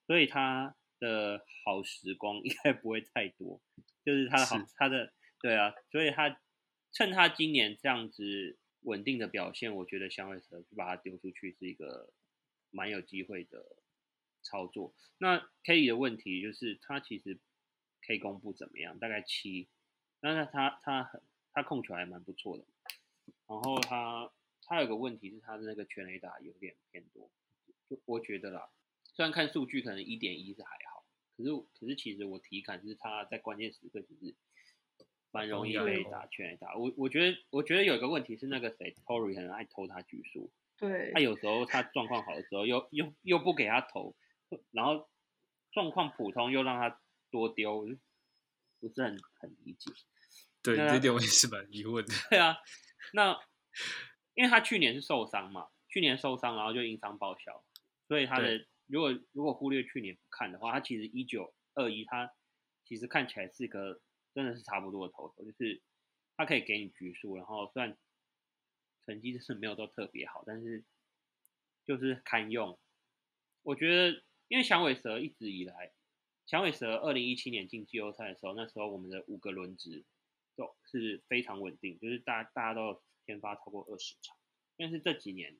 所以他的好时光应该不会太多，就是他的好他的对啊，所以他趁他今年这样子稳定的表现，我觉得响尾蛇就把他丢出去是一个蛮有机会的操作。那 K 里的问题就是他其实 K 攻不怎么样，大概七，但是他他很他控球还蛮不错的，然后他他有个问题是他的那个全垒打有点偏多，就我觉得啦，虽然看数据可能一点一是还好，可是可是其实我体感是他在关键时刻其实蛮容易被打全垒打。我我觉得我觉得有一个问题是那个谁 Tory 很爱偷他局数，
对
他，有时候他状况好的时候又又又不给他投，然后状况普通又让他多丢，不是很很理解。
对，
那
这点我也是蛮疑问的。
对啊，那因为他去年是受伤嘛，去年受伤然后就因伤报销，所以他的如果如果忽略去年不看的话，他其实一九二一他其实看起来是一个真的是差不多的投手，就是他可以给你局数，然后虽然成绩就是没有都特别好，但是就是堪用。我觉得因为响尾蛇一直以来，响尾蛇二零一七年进季后赛的时候，那时候我们的五个轮值都是非常稳定，就是大大家都有先发超过二十场。但是这几年，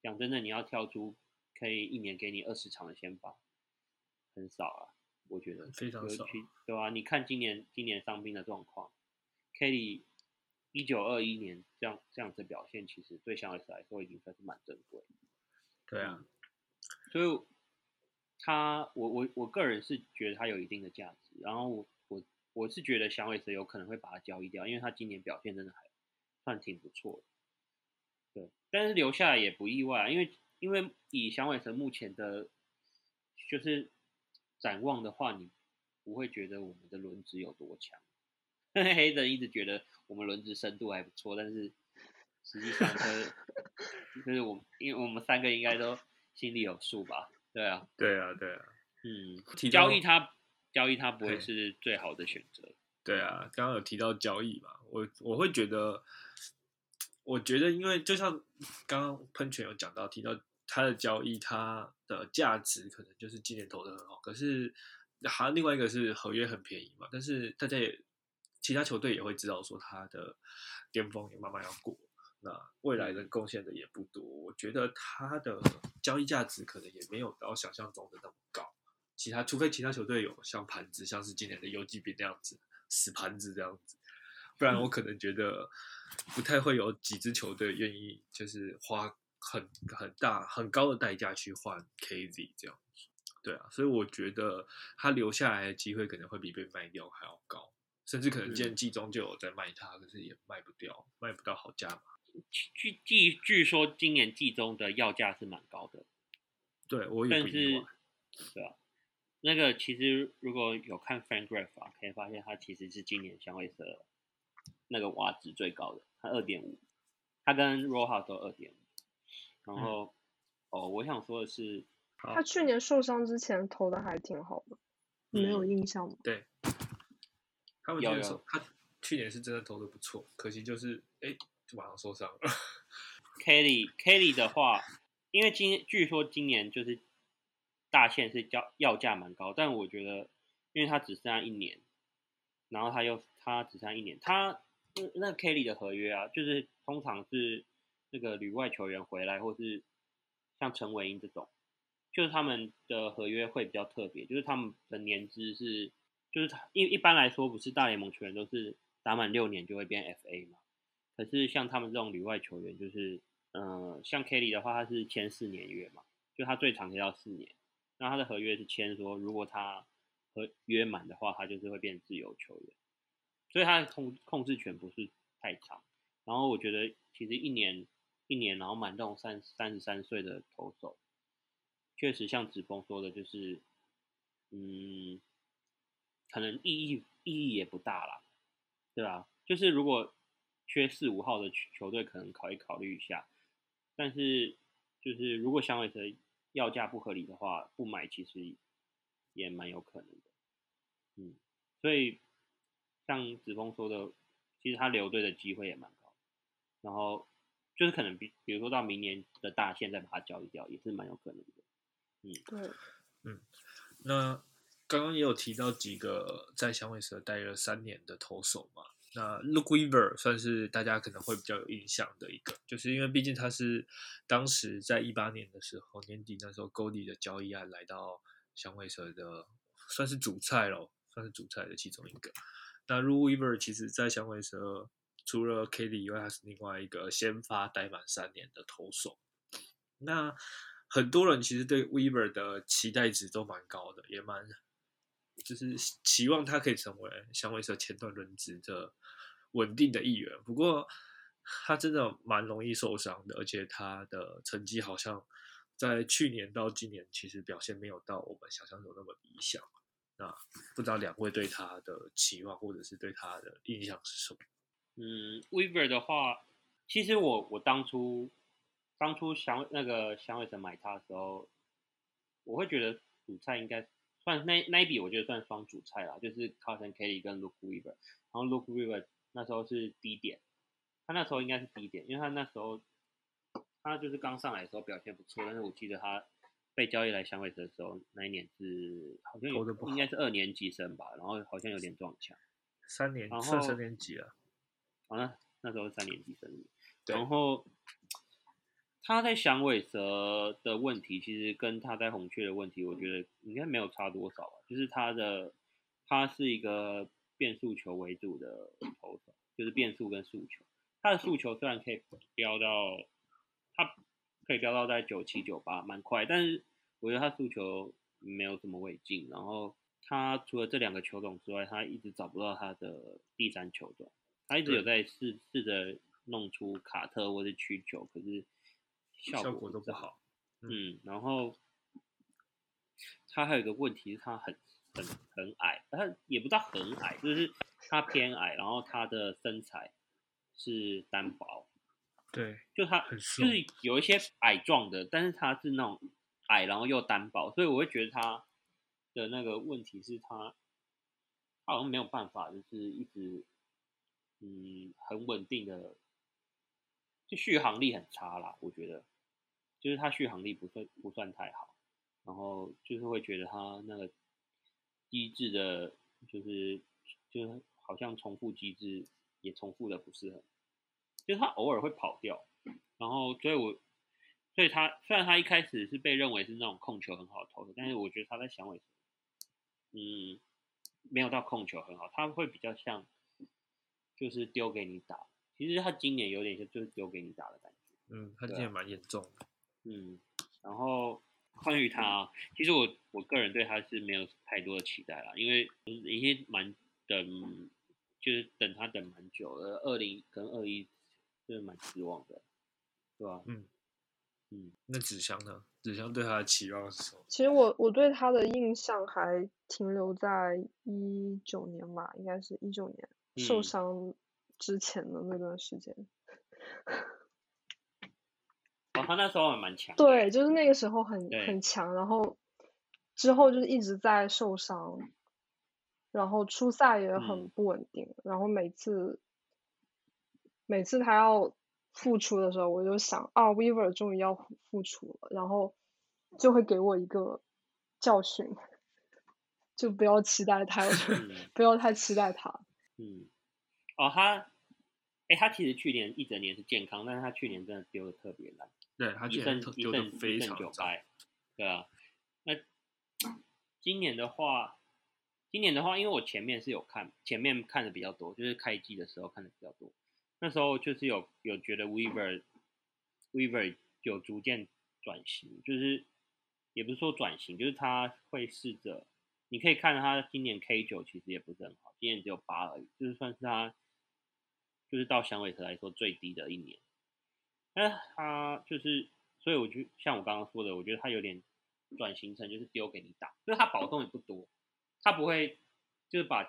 讲真的，你要跳出可以一年给你二十场的先发，很少啊，我觉得
非常少
对吧、你看今年今年伤兵的状况，Kelly 一九二一年这样这样子表现，其实对响尾蛇来说已经算是蛮珍贵。
对啊，
所以他，我我我个人是觉得他有一定的价值，然后我我我是觉得响尾蛇有可能会把它交易掉，因为他今年表现真的还算挺不错的。对，但是留下来也不意外啊，因为因为以响尾蛇目前的，就是展望的话，你不会觉得我们的轮值有多强。黑人一直觉得我们轮值深度还不错，但是实际上就是 就是我们，因为我们三个应该都心里有数吧？对啊，
对啊，对啊，
嗯，交易他，交易他不会是最好的选择。
对啊，刚刚有提到交易嘛，我我会觉得，我觉得因为就像刚刚喷泉有讲到提到他的交易，他的价值可能就是今年投的很好，可是还有另外一个是合约很便宜嘛，但是大家也其他球队也会知道说他的巅峰也慢慢要过，那未来的贡献的也不多，我觉得他的交易价值可能也没有到想象中的那么高。其他除非其他球队有像盘子，像是今年的游击兵那样子死盘子这样子，不然我可能觉得不太会有几支球队愿意就是花很很大很高的代价去换 KZ 这样子。对啊，所以我觉得他留下来的机会可能会比被卖掉还要高，甚至可能今年季中就有在卖他，可是也卖不掉，卖不到好价嘛。
据据据说今年季中的要价是蛮高的，
对我也
但是
不意外。
对啊，那个其实如果有看 FanGraph 啊，可以发现它其实是今年香味色那个瓦值最高的，它二点五，它跟 Rojas 都二点五。然
嗯
后、哦，我想说的是，
他去年受伤之前投的还挺好的，你没有印象吗？
对，他们
有
他去年是真的投的不错，可惜就是哎，就马上受伤了。
Kelly Kelly 的话，因为今据说今年就是大限是要要价蛮高，但我觉得，因为他只剩下一年，然后他又他只剩下一年，他那那 Kelly 的合约啊，就是通常是那个旅外球员回来，或是像陈伟英这种，就是他们的合约会比较特别，就是他们的年资是，就是他一一般来说不是大联盟球员都是打满六年就会变 FA 嘛。可是像他们这种旅外球员，就是嗯，像 Kelly 的话，他是签四年约嘛，就他最长可以到四年。那他的合约是签说，如果他合约满的话，他就是会变自由球员，所以他的控控制权不是太长。然后我觉得其实一年一年，然后满这种三三十三岁的投手，确实像子峰说的，就是嗯，可能意义意义也不大啦，对吧？就是如果缺四五号的球队，可能考虑考虑一下。但是，就是如果响尾蛇要价不合理的话，不买其实也蛮有可能的。嗯，所以像子峰说的，其实他留队的机会也蛮高。然后就是可能比比如说到明年的大限再把它交易掉，也是蛮有可能的。嗯，
对，
嗯，那刚刚也有提到几个在响尾蛇待了三年的投手嘛。那 Luke Weaver 算是大家可能会比较有印象的一个，就是因为毕竟他是当时在一八年的时候年底那时候 Goldie 的交易案来到响尾蛇的，算是主菜咯，算是主菜的其中一个。那 Luke Weaver 其实在响尾蛇除了 k d 以外，他是另外一个先发待满三年的投手。那很多人其实对 Weaver 的期待值都蛮高的，也蛮。就是期望他可以成为响尾蛇前段轮值的稳定的一员，不过他真的蛮容易受伤的，而且他的成绩好像在去年到今年其实表现没有到我们想象中那么理想。那不知道两位对他的期望或者是对他的印象是什么？
嗯，Weaver 的话，其实我我当初当初想那个响尾蛇买它的时候，我会觉得主菜应该。算那那一笔，我觉得算双主菜啦，就是 Carson Kelly 跟 Luke Weaver。然后 Luke Weaver 那时候是低点，他那时候应该是低点，因为他那时候他就是刚上来的时候表现不错，但是我记得他被交易来响尾蛇的时候，那一年是好像有应该是二年级生吧，然后好像有点撞墙。
三年，算三年级了。
好了那时候三年级生日，然后。他在响尾蛇的问题，其实跟他在红雀的问题，我觉得应该没有差多少吧。就是他的，他是一个变速球为主的投手，就是变速跟速球。他的速球虽然可以飙到，他可以飙到在九七九八，蛮快，但是我觉得他速球没有什么尾劲。然后他除了这两个球种之外，他一直找不到他的第三球种。他一直有在试试着弄出卡特或者曲球，可是。
效果都不好，
嗯，然后他还有一个问题是，他很很很矮，他也不知道很矮，就是他偏矮，然后他的身材是单薄，
对，
就他就是有一些矮壮的，但是他是那种矮，然后又单薄，所以我会觉得他的那个问题是他，他好像没有办法，就是一直嗯很稳定的。就续航力很差啦，我觉得，就是他续航力不算不算太好，然后就是会觉得他那个机制的，就是就是好像重复机制也重复的不是很，就是他偶尔会跑掉，然后所以我所以他虽然他一开始是被认为是那种控球很好投手，但是我觉得他在响尾，嗯，没有到控球很好，他会比较像就是丢给你打。其实他今年有点像就是丢给你打的感觉，
嗯，他今年蛮严重的，
嗯，然后关于他，其实我我个人对他是没有太多的期待啦，因为已经蛮等，就是等他等蛮久了，二零跟二一，就是蛮失望的，对吧？
嗯嗯，那纸箱呢？纸箱对他的期望是什么？
其实我我对他的印象还停留在一九年吧，应该是一九年受伤。之前的那段时间，
哦，他那时候还蛮强。
对，就是那个时候很很强，然后之后就是一直在受伤，然后出赛也很不稳定，然后每次每次他要复出的时候，我就想啊，Weaver 终于要复出了，然后就会给我一个教训，就不要期待他，不要太期待他。
嗯。哦，他，哎，他其实去年一整年是健康，但是他去年真的丢的特别烂，
对他一胜
一胜非常九败，对啊，那 今年的话，今年的话，因为我前面是有看，前面看的比较多，就是开机的时候看的比较多，那时候就是有有觉得 Weaver Weaver 有逐渐转型，就是也不是说转型，就是他会试着，你可以看他今年 K 九其实也不是很好，今年只有八而已，就是算是他就是到响尾蛇来说最低的一年。但是他就是，所以我就像我刚刚说的，我觉得他有点转型成就是丢给你打，就是他保送也不多，他不会就是把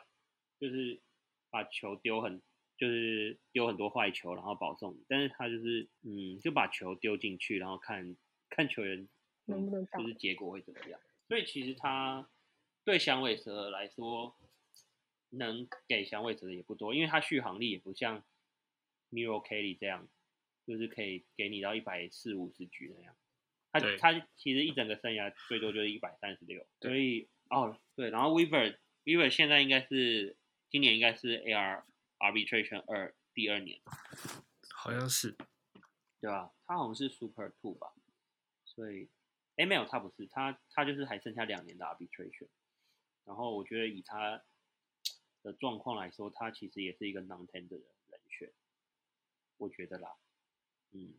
就是把球丢很。就是丢很多坏球，然后保送，但是他就是嗯，就把球丢进去，然后看看球员
能不能，
就是结果会怎么样。所以其实他对响尾蛇来说，能给响尾蛇的也不多，因为它续航力也不像 Miro Kelly 这样，就是可以给你到一百四五十局那样。他他其实一整个生涯最多就是一百三十六。所以哦对，然后 Weaver Weaver 现在应该是今年应该是 AR。Arbitration 二第二年，
好像是，
对吧？他好像是 Super Two 吧，所以，哎，没有，他不是，他他就是还剩下两年的 Arbitration。然后我觉得以他的状况来说，他其实也是一个 Non-Tender 的人选，我觉得啦，嗯。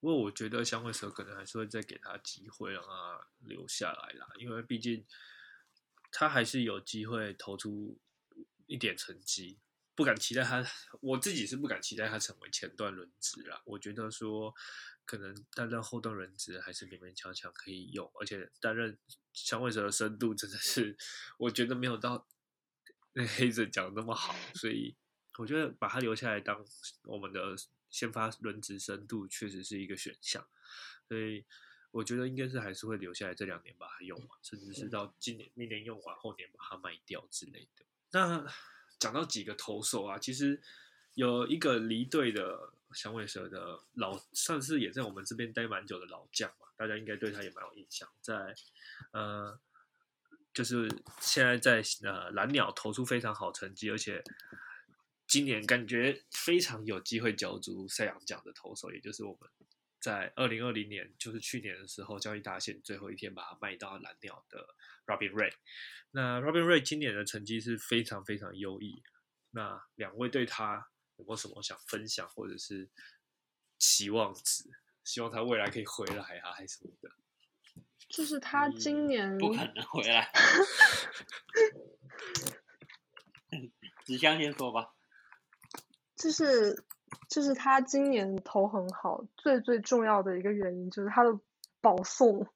不过我觉得香尾蛇可能还是会再给他机会让他留下来啦，因为毕竟他还是有机会投出一点成绩。不敢期待他，我自己是不敢期待他成为前段轮值啦。我觉得说，可能担任后段轮值还是勉勉强强可以用，而且担任响尾蛇的深度真的是，我觉得没有到那黑子讲那么好，所以我觉得把他留下来当我们的先发轮值深度确实是一个选项，所以我觉得应该是还是会留下来这两年把它用完，甚至是到今年、明年用完，后年把它卖掉之类的。那。讲到几个投手啊，其实有一个离队的响尾蛇的老，算是也在我们这边待蛮久的老将嘛，大家应该对他也蛮有印象。在呃，就是现在在呃蓝鸟投出非常好成绩，而且今年感觉非常有机会角逐赛扬奖的投手，也就是我们在二零二零年，就是去年的时候交易大限最后一天把它卖到蓝鸟的 Robin Ray。那 Robin Ray 今年的成绩是非常非常优异。那两位对他有没有什么想分享，或者是期望值？希望他未来可以回来啊，还是什么的？
就是他今年
不可能回来。子香先说吧。
就是就是他今年投很好，最最重要的一个原因就是他的保送，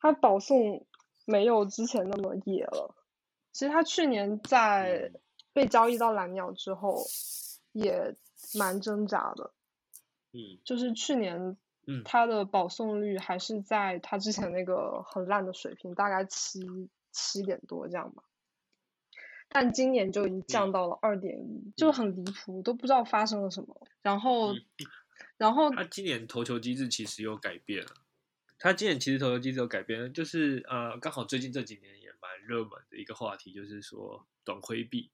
他保送。没有之前那么野了。其实他去年在被交易到蓝鸟之后，也蛮挣扎的。
嗯，
就是去年，嗯他的保送率还是在他之前那个很烂的水平，大概七七点多这样吧。但今年就已经降到了二点一，就很离谱，都不知道发生了什么。然后，然后
他今年投球机制其实有改变了。他今年其实投球机制有改变，就是呃，刚好最近这几年也蛮热门的一个话题，就是说短挥臂，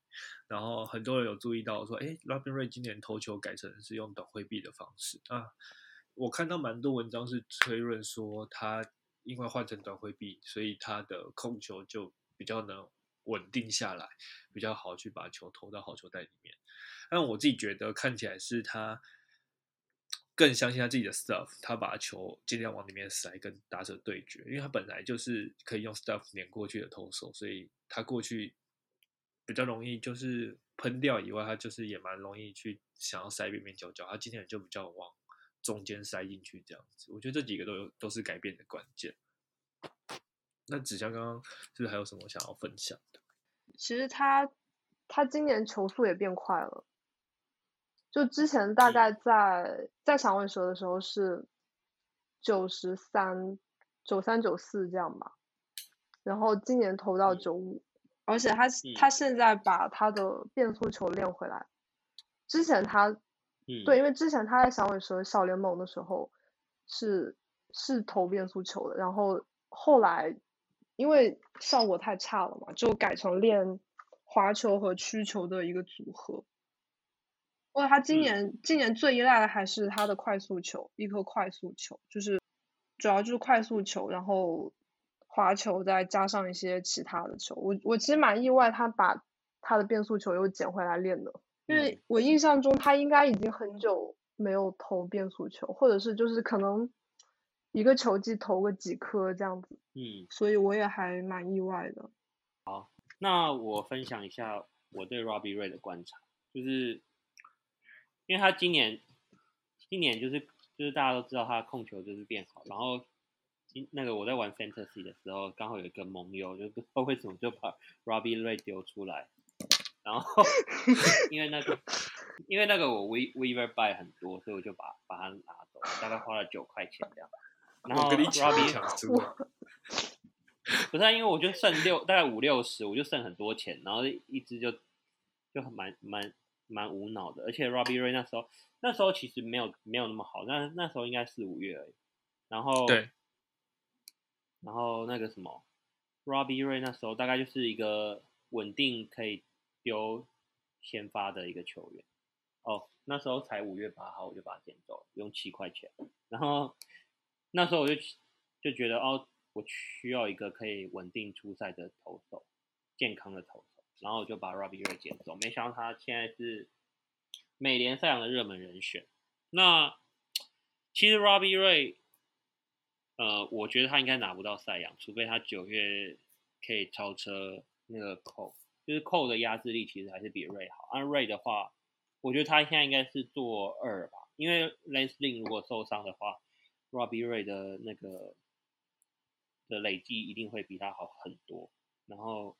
然后很多人有注意到说，哎，Robin Ray 今年投球改成是用短挥臂的方式啊，我看到蛮多文章是推论说他因为换成短挥臂，所以他的控球就比较能稳定下来，比较好去把球投到好球袋里面。但我自己觉得看起来是他。更相信他自己的 stuff，他把球尽量往里面塞，跟打者对决，因为他本来就是可以用 stuff 碾过去的投手，所以他过去比较容易就是喷掉以外，他就是也蛮容易去想要塞边边角角，他今天就比较往中间塞进去这样子。我觉得这几个都有都是改变的关键。那子香刚刚是不是还有什么想要分享的？
其实他他今年球速也变快了。就之前大概在在响尾蛇的时候是九十三九三九四这样吧，然后今年投到九五，而且他他现在把他的变速球练回来，之前他对，因为之前他在响尾蛇小联盟的时候是是投变速球的，然后后来因为效果太差了嘛，就改成练滑球和曲球的一个组合。哦，他今年今年最依赖的还是他的快速球，一颗快速球，就是主要就是快速球，然后滑球再加上一些其他的球。我我其实蛮意外，他把他的变速球又捡回来练的，因为我印象中他应该已经很久没有投变速球，或者是就是可能一个球季投个几颗这样子，
嗯，
所以我也还蛮意外的。
好那我分享一下我对 Robbie Ray 的观察，就是因为他今年今年就是就是大家都知道他的控球就是变好，然后今那个我在玩 Fantasy 的时候，刚好有一个盟友，就不知道为什么就把 Robbie Ray 丢出来，然后 因为那个因为那个我 We Weaver buy 很多，所以我就把把它拿走，大概花了九块钱这样。然后
我跟你抢
Robbie 不是、啊，因为我就剩六，大概五六十，我就剩很多钱，然后一只就就很蛮蛮蛮无脑的，而且 Robbie Ray 那时候那时候其实没有没有那么好，那那时候应该四五月而已，然后
对，
然后那个什么 Robbie Ray 那时候大概就是一个稳定可以丢先发的一个球员，哦，那时候才五月八号我就把他捡走了，用七块钱，然后那时候我就就觉得哦。我需要一个可以稳定出赛的投手，健康的投手，然后我就把 Robbie Ray 捡走。没想到他现在是美联赛扬的热门人选。那其实 Robbie Ray，呃，我觉得他应该拿不到赛扬，除非他九月可以超车那个扣就是扣的压制力其实还是比 Ray 好。按 Ray 的话，我觉得他现在应该是做二吧，因为 Lance Lynn 如果受伤的话，Robbie Ray 的那个。的累计一定会比他好很多，然后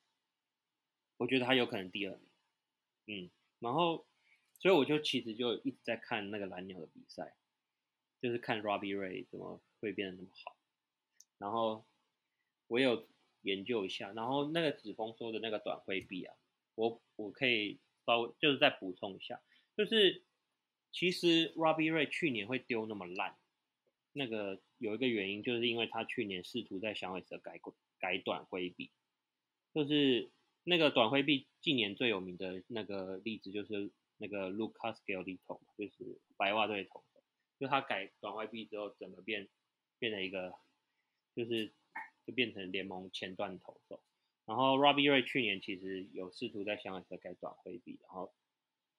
我觉得他有可能第二名，嗯，然后所以我就其实就一直在看那个蓝鸟的比赛，就是看 Robbie Ray 怎么会变得那么好，然后我有研究一下，然后那个子峰说的那个短挥臂啊，我我可以稍微就是再补充一下，就是其实 Robbie Ray 去年会丢那么烂。那个有一个原因，就是因为他去年试图在响尾蛇改改短挥臂，就是那个短挥臂近年最有名的那个例子，就是那个 Lucas Giolito 嘛，就是白袜队投手，就他改短外臂之后，整个变变成一个，就是就变成联盟前段投手。然后 Robbie Ray 去年其实有试图在响尾蛇改短挥臂，然后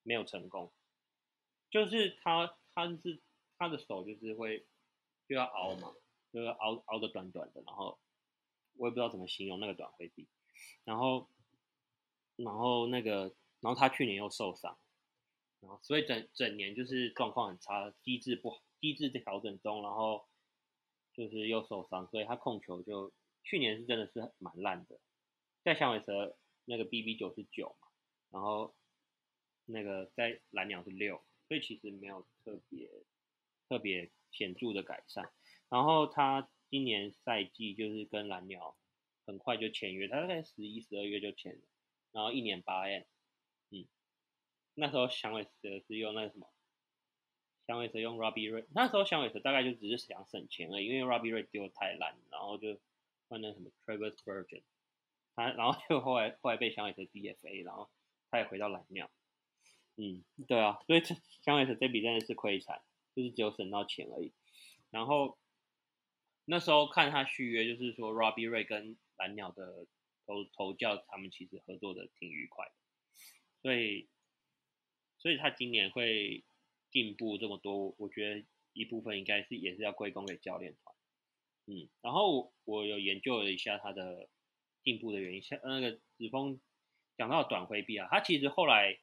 没有成功，就是他他是他的手就是会。就要熬嘛，就要熬熬的短短的，然后我也不知道怎么形容那个短挥臂，然后然后那个然后他去年又受伤，然后所以整整年就是状况很差，机制不好，机制在调整中，然后就是又受伤，所以他控球就去年是真的是蛮烂的，在响尾蛇那个 BB 九是九嘛，然后那个在蓝鸟是六，所以其实没有特别特别。显著的改善，然后他今年赛季就是跟蓝鸟很快就签约，他大概十一、十二月就签了，然后一年八 M，那时候响尾蛇是用那个什么，响尾蛇用 Robbie Ray，那时候响尾蛇大概就只是想省钱而已，因为 Robbie Ray 丢太烂，然后就换那什么 Travis Virgin，他然后就后来后来被响尾蛇 DFA，然后他也回到蓝鸟，嗯，对啊，所以这响尾蛇这笔真的是亏惨。就是只有省到钱而已，然后那时候看他续约，就是说 Robbie Ray 跟蓝鸟的投投教，他们其实合作的挺愉快的，所以所以他今年会进步这么多，我觉得一部分应该是也是要归功给教练团，嗯，然后我有研究了一下他的进步的原因，像那个子峰讲到短挥臂啊，他其实后来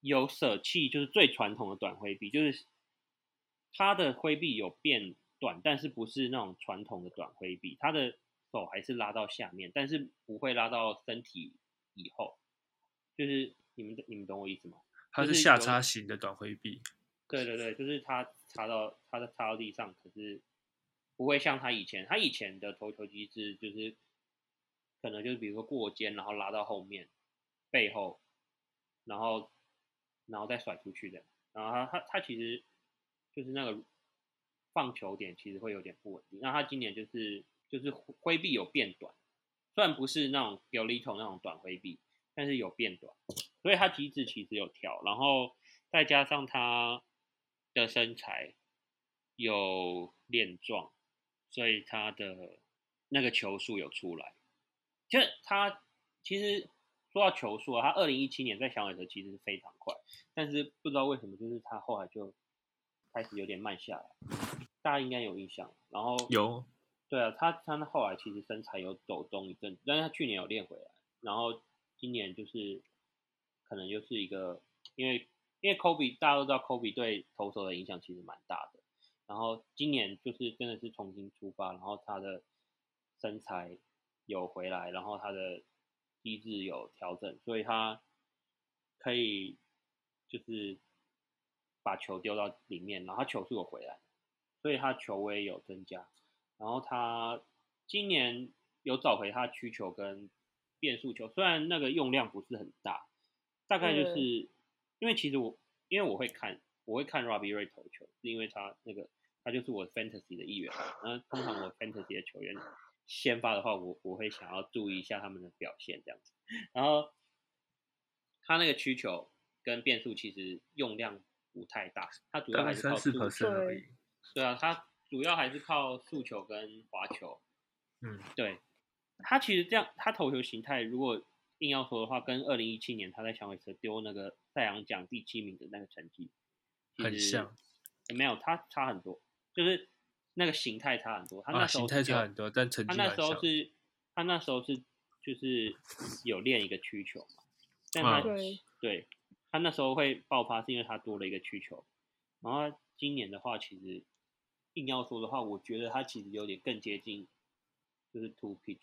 有舍弃就是最传统的短挥臂，就是。他的挥臂有变短，但是不是那种传统的短挥臂，他的手还是拉到下面，但是不会拉到身体以后，就是你们你们懂我意思吗？
它是下插型的短挥臂。
对对对，就是他插到他的插到地上，可是不会像他以前，他以前的投球机制就是可能就是比如说过肩，然后拉到后面背后，然后然后再甩出去的，然后他他他其实。就是那个放球点其实会有点不稳定，那他今年就是就是挥臂有变短，虽然不是那种 g i l i t o 那种短挥臂，但是有变短，所以他体脂其实有调，然后再加上他的身材有练壮，所以他的那个球速有出来。就他其实说到球速啊，他二零一七年在小野的其实是非常快，但是不知道为什么就是他后来就。开始有点慢下来，大家应该有印象。然后
有，
对啊，他他后来其实身材有走动一阵，但是他去年有练回来，然后今年就是可能又是一个，因为因为 Kobe 大家都知道 Kobe 对投手的影响其实蛮大的，然后今年就是真的是重新出发，然后他的身材有回来，然后他的机制有调整，所以他可以就是把球丢到里面，然后他球速有回来，所以他球威有增加。然后他今年有找回他曲球跟变速球，虽然那个用量不是很大，大概就是因为其实我因为我会看我会看 Robbie Ray 投球，是因为他那个他就是我 Fantasy 的一员。那通常我 Fantasy 的球员先发的话，我我会想要注意一下他们的表现这样子。然后他那个曲球跟变速其实用量不太大，他主要还是靠速球
而已。
对啊，他。主要还是靠速球跟滑球，
嗯，
对，他其实这样，他投球形态如果硬要说的话，跟二零一七年他在响尾蛇丢那个赛扬奖第七名的那个成绩
很像，
没有，他差很多，就是那个形态差很多。他那时候
形态差很多，但成绩
他那时候是，他那时候是就是有练一个曲球嘛，但他对，他那时候会爆发是因为他多了一个曲球，然后今年的话其实。硬要说的话，我觉得他其实有点更接近，就是 two pitch，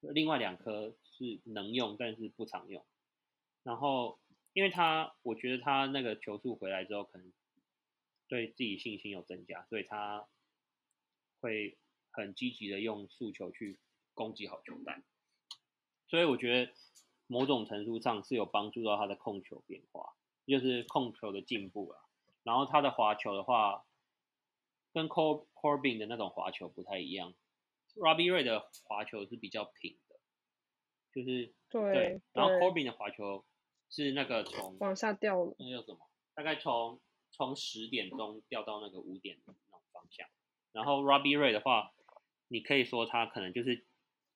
另外两颗是能用，但是不常用。然后，因为他，我觉得他那个球速回来之后，可能对自己信心有增加，所以他会很积极的用速球去攻击好球带。所以我觉得某种程度上是有帮助到他的控球变化，就是控球的进步了。然后他的滑球的话。跟 Cor Corbin 的那种滑球不太一样，Robbie Ray 的滑球是比较平的，就是
对，
然后 Corbin 的滑球是那个从
往下掉了，
那叫什么？大概从从十点钟掉到那个五点的那种方向。然后 Robbie Ray 的话，你可以说他可能就是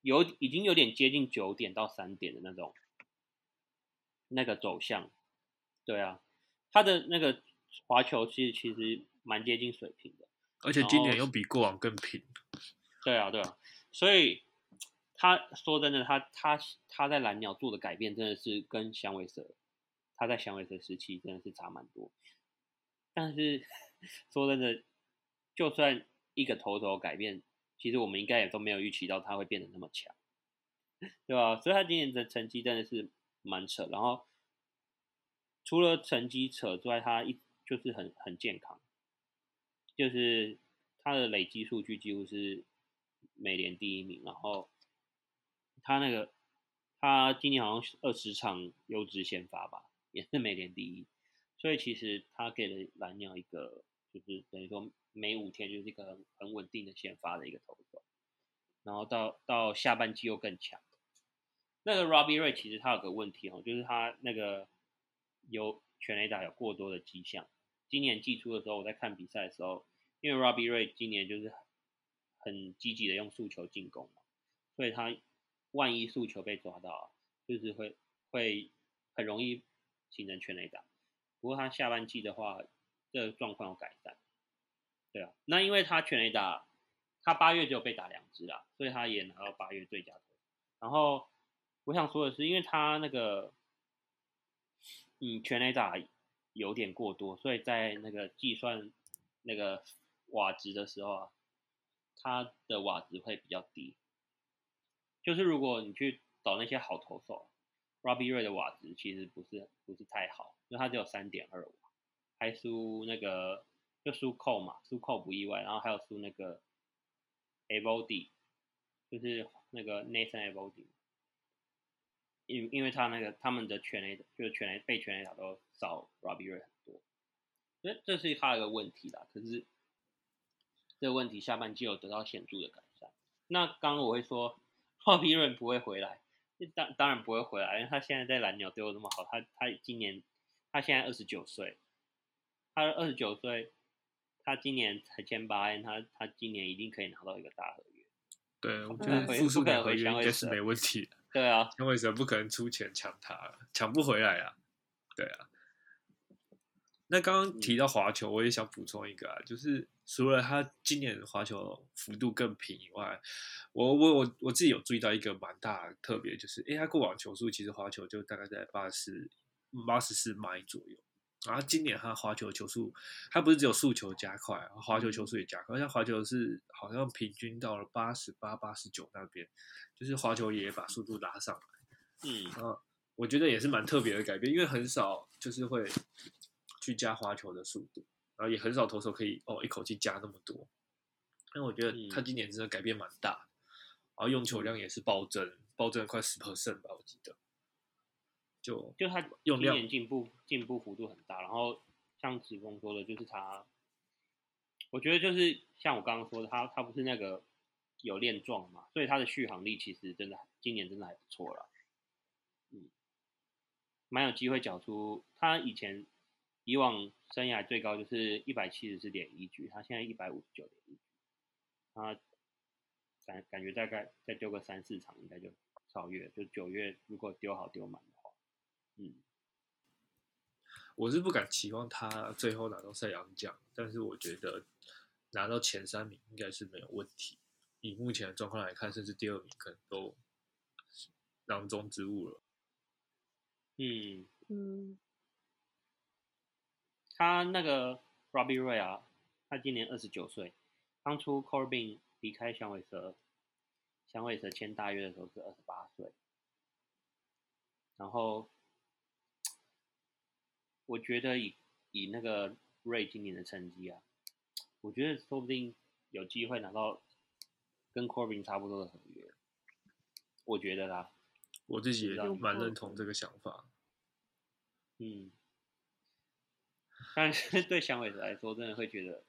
有已经有点接近九点到三点的那种那个走向。对啊，他的那个滑球其实其实蛮接近水平的。
而且今年又比过往更平。
对啊，对啊，所以他说真的，他他他在蓝鸟做的改变真的是跟响尾蛇，他在响尾蛇时期真的是差蛮多。但是 说真的，就算一个头头改变，其实我们应该也都没有预期到他会变得那么强，对吧？所以他今年的成绩真的是蛮扯。然后除了成绩扯之外，他一就是很很健康。就是他的累积数据几乎是美联第一名，然后他那个他今年好像二十场优质先发吧，也是美联第一，所以其实他给了蓝鸟一个就是等于说每五天就是一个很很稳定的先发的一个投手，然后到到下半季又更强。那个 Robbie Ray 其实他有个问题哦，就是他那个有全垒打有过多的迹象。今年季初的时候，我在看比赛的时候，因为 Robbie Ray 今年就是很积极的用速球进攻嘛，所以他万一速球被抓到，就是会会很容易形成全垒打。不过他下半季的话，这个状况有改善。对啊，那因为他全垒打，他八月就被打两支啦，所以他也拿到八月最佳投。然后我想说的是，因为他那个嗯全垒打。有点过多，所以在那个计算那个瓦值的时候啊，它的瓦值会比较低。就是如果你去找那些好投手，Robbie Ray 的瓦值其实不是不是太好，因为它只有三点二瓦，还输那个就输扣嘛，输扣不意外，然后还有输那个 a body 就是那个 Nathan a body。因因为他那个他们的全垒就是全垒被全垒打都少 Robbie Ray 很多，所以这是他一个问题啦。可是这个问题下半季有得到显著的改善。那刚刚我会说 Robbie Ray 不会回来，当当然不会回来，因为他现在在蓝鸟丢的那么好，他他今年他现在二十九岁，他二十九岁，他今年才签八 N，他他今年一定可以拿到一个大合约。
对，我觉得复数的合约应该是没问题的。
对啊，
响尾蛇不可能出钱抢他，抢不回来啊。对啊，那刚刚提到滑球，我也想补充一个啊，就是除了他今年滑球幅度更平以外，我我我我自己有注意到一个蛮大的特别，就是诶，他过往球速其实滑球就大概在八十八十四迈左右，然后今年他滑球球速，他不是只有速球加快，滑球球速也加快，像滑球是好像平均到了八十八、八十九那边，就是滑球也把速度拉上来。
嗯，
啊，我觉得也是蛮特别的改变，因为很少就是会去加滑球的速度，然后也很少投手可以哦一口气加那么多。因为我觉得他今年真的改变蛮大，然后用球量也是暴增，暴增快十 percent 吧，我记得。就
就他
用量
进步进步幅度很大，然后像子峰说的，就是他，我觉得就是像我刚刚说的，他他不是那个有练壮嘛，所以他的续航力其实真的今年真的还不错了。蛮有机会缴出。他以前以往生涯最高就是一百七十四点一局，他现在一百五十九点一局，他感感觉大概再丢个三四场应该就超越。就九月如果丢好丢满的话，嗯，
我是不敢期望他最后拿到赛扬奖，但是我觉得拿到前三名应该是没有问题。以目前的状况来看，甚至第二名可能都囊中之物了。
嗯，
嗯，
他那个 Robbie Ray 啊，他今年二十九岁，当初 Corbin 离开响尾蛇，响尾蛇签大约的时候是二十八岁，然后我觉得以以那个 Ray 今年的成绩啊，我觉得说不定有机会拿到跟 Corbin 差不多的合约，我觉得啦，
我自己也
有
蛮
可
认同这个想法。
嗯，但是对响尾蛇来说，真的会觉得。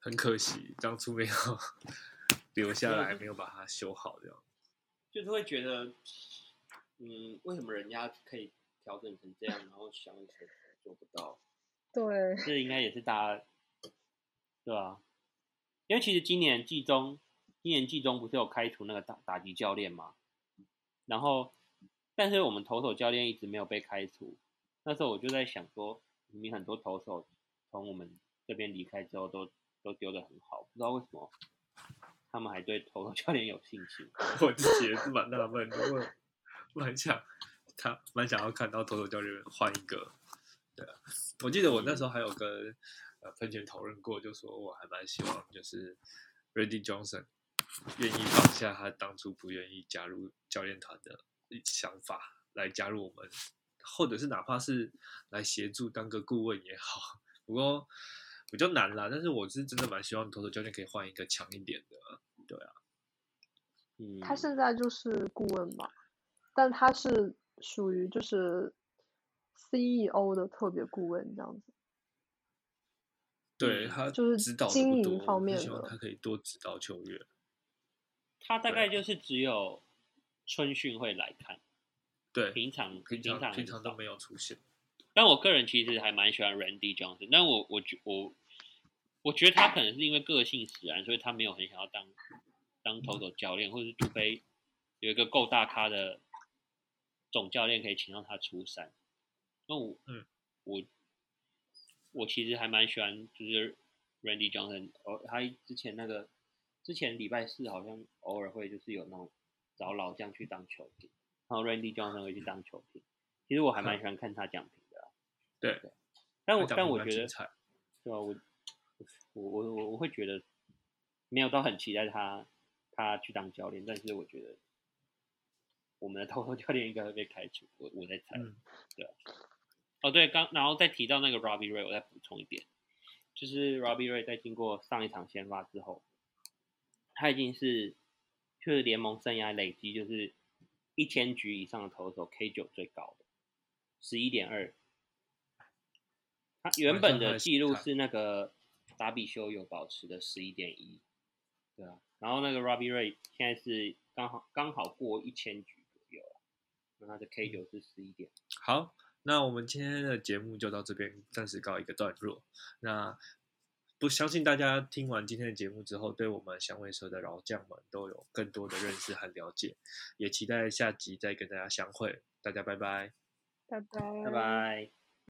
很可惜，当初没有留下来，没有把它修好，这样。
就是会觉得，嗯，为什么人家可以调整成这样，然后响尾蛇做不到？
对，
这应该也是大家，对吧、因为其实今年季中，今年季中不是有开除那个打打击教练吗？然后，但是我们投手教练一直没有被开除。那时候我就在想说，明明很多投手从我们这边离开之后都都丢的很好，不知道为什么他们还对投手教练有信心。
我自己也是蛮纳闷的，我我很想他蛮想要看到投手教练换一个。对啊，我记得我那时候还有跟呃喷泉讨论过，就说我还蛮希望就是 Randy Johnson 愿意放下他当初不愿意加入教练团的想法，来加入我们，或者是哪怕是来协助当个顾问也好。不过比较难啦，但是我是真的蛮希望投手教练可以换一个强一点的。对啊，
嗯，
他现在就是顾问嘛，但他是属于就是 CEO 的特别顾问这样子。
嗯
对他
就是
指导
经营方面的
希望他可以多指导球员。
他大概就是只有春训会来看，
对，
平常
平常平常都没有出现。
但我个人其实还蛮喜欢 Randy Johnson，但我我觉我我觉得他可能是因为个性使然，所以他没有很想要当当投手教练，或者是除非有一个够大咖的总教练可以请到他出山。那我
嗯
我我其实还蛮喜欢就是 Randy Johnson，哦，他之前那个之前礼拜四好像偶尔会就是有那种找老将去当球评，然后 Randy Johnson 会去当球评。其实我还蛮喜欢看他讲评的啊、
对，
但我但我觉得，对啊，我我我我我会觉得没有到很期待他他去当教练，但是我觉得我们的投手教练应该会被开除，我我在猜，
嗯
对啊。哦对，刚然后再提到那个 Robbie Ray，我再补充一点，就是 Robbie Ray 在经过上一场先发之后，他已经是就是联盟生涯累积就是一千局以上的投手 K 九最高的十一点二。他原本的记录是那个达比修有保持的十一点一，对啊，然后那个 Robbie Ray 现在是刚好刚好过一千局左右了，那他的 K 九是十一点。
好，那我们今天的节目就到这边暂时告一个段落。那不相信大家听完今天的节目之后，对我们香味车的老将们都有更多的认识和了解，也期待下集再跟大家相会。大家拜拜。
拜拜。
拜拜。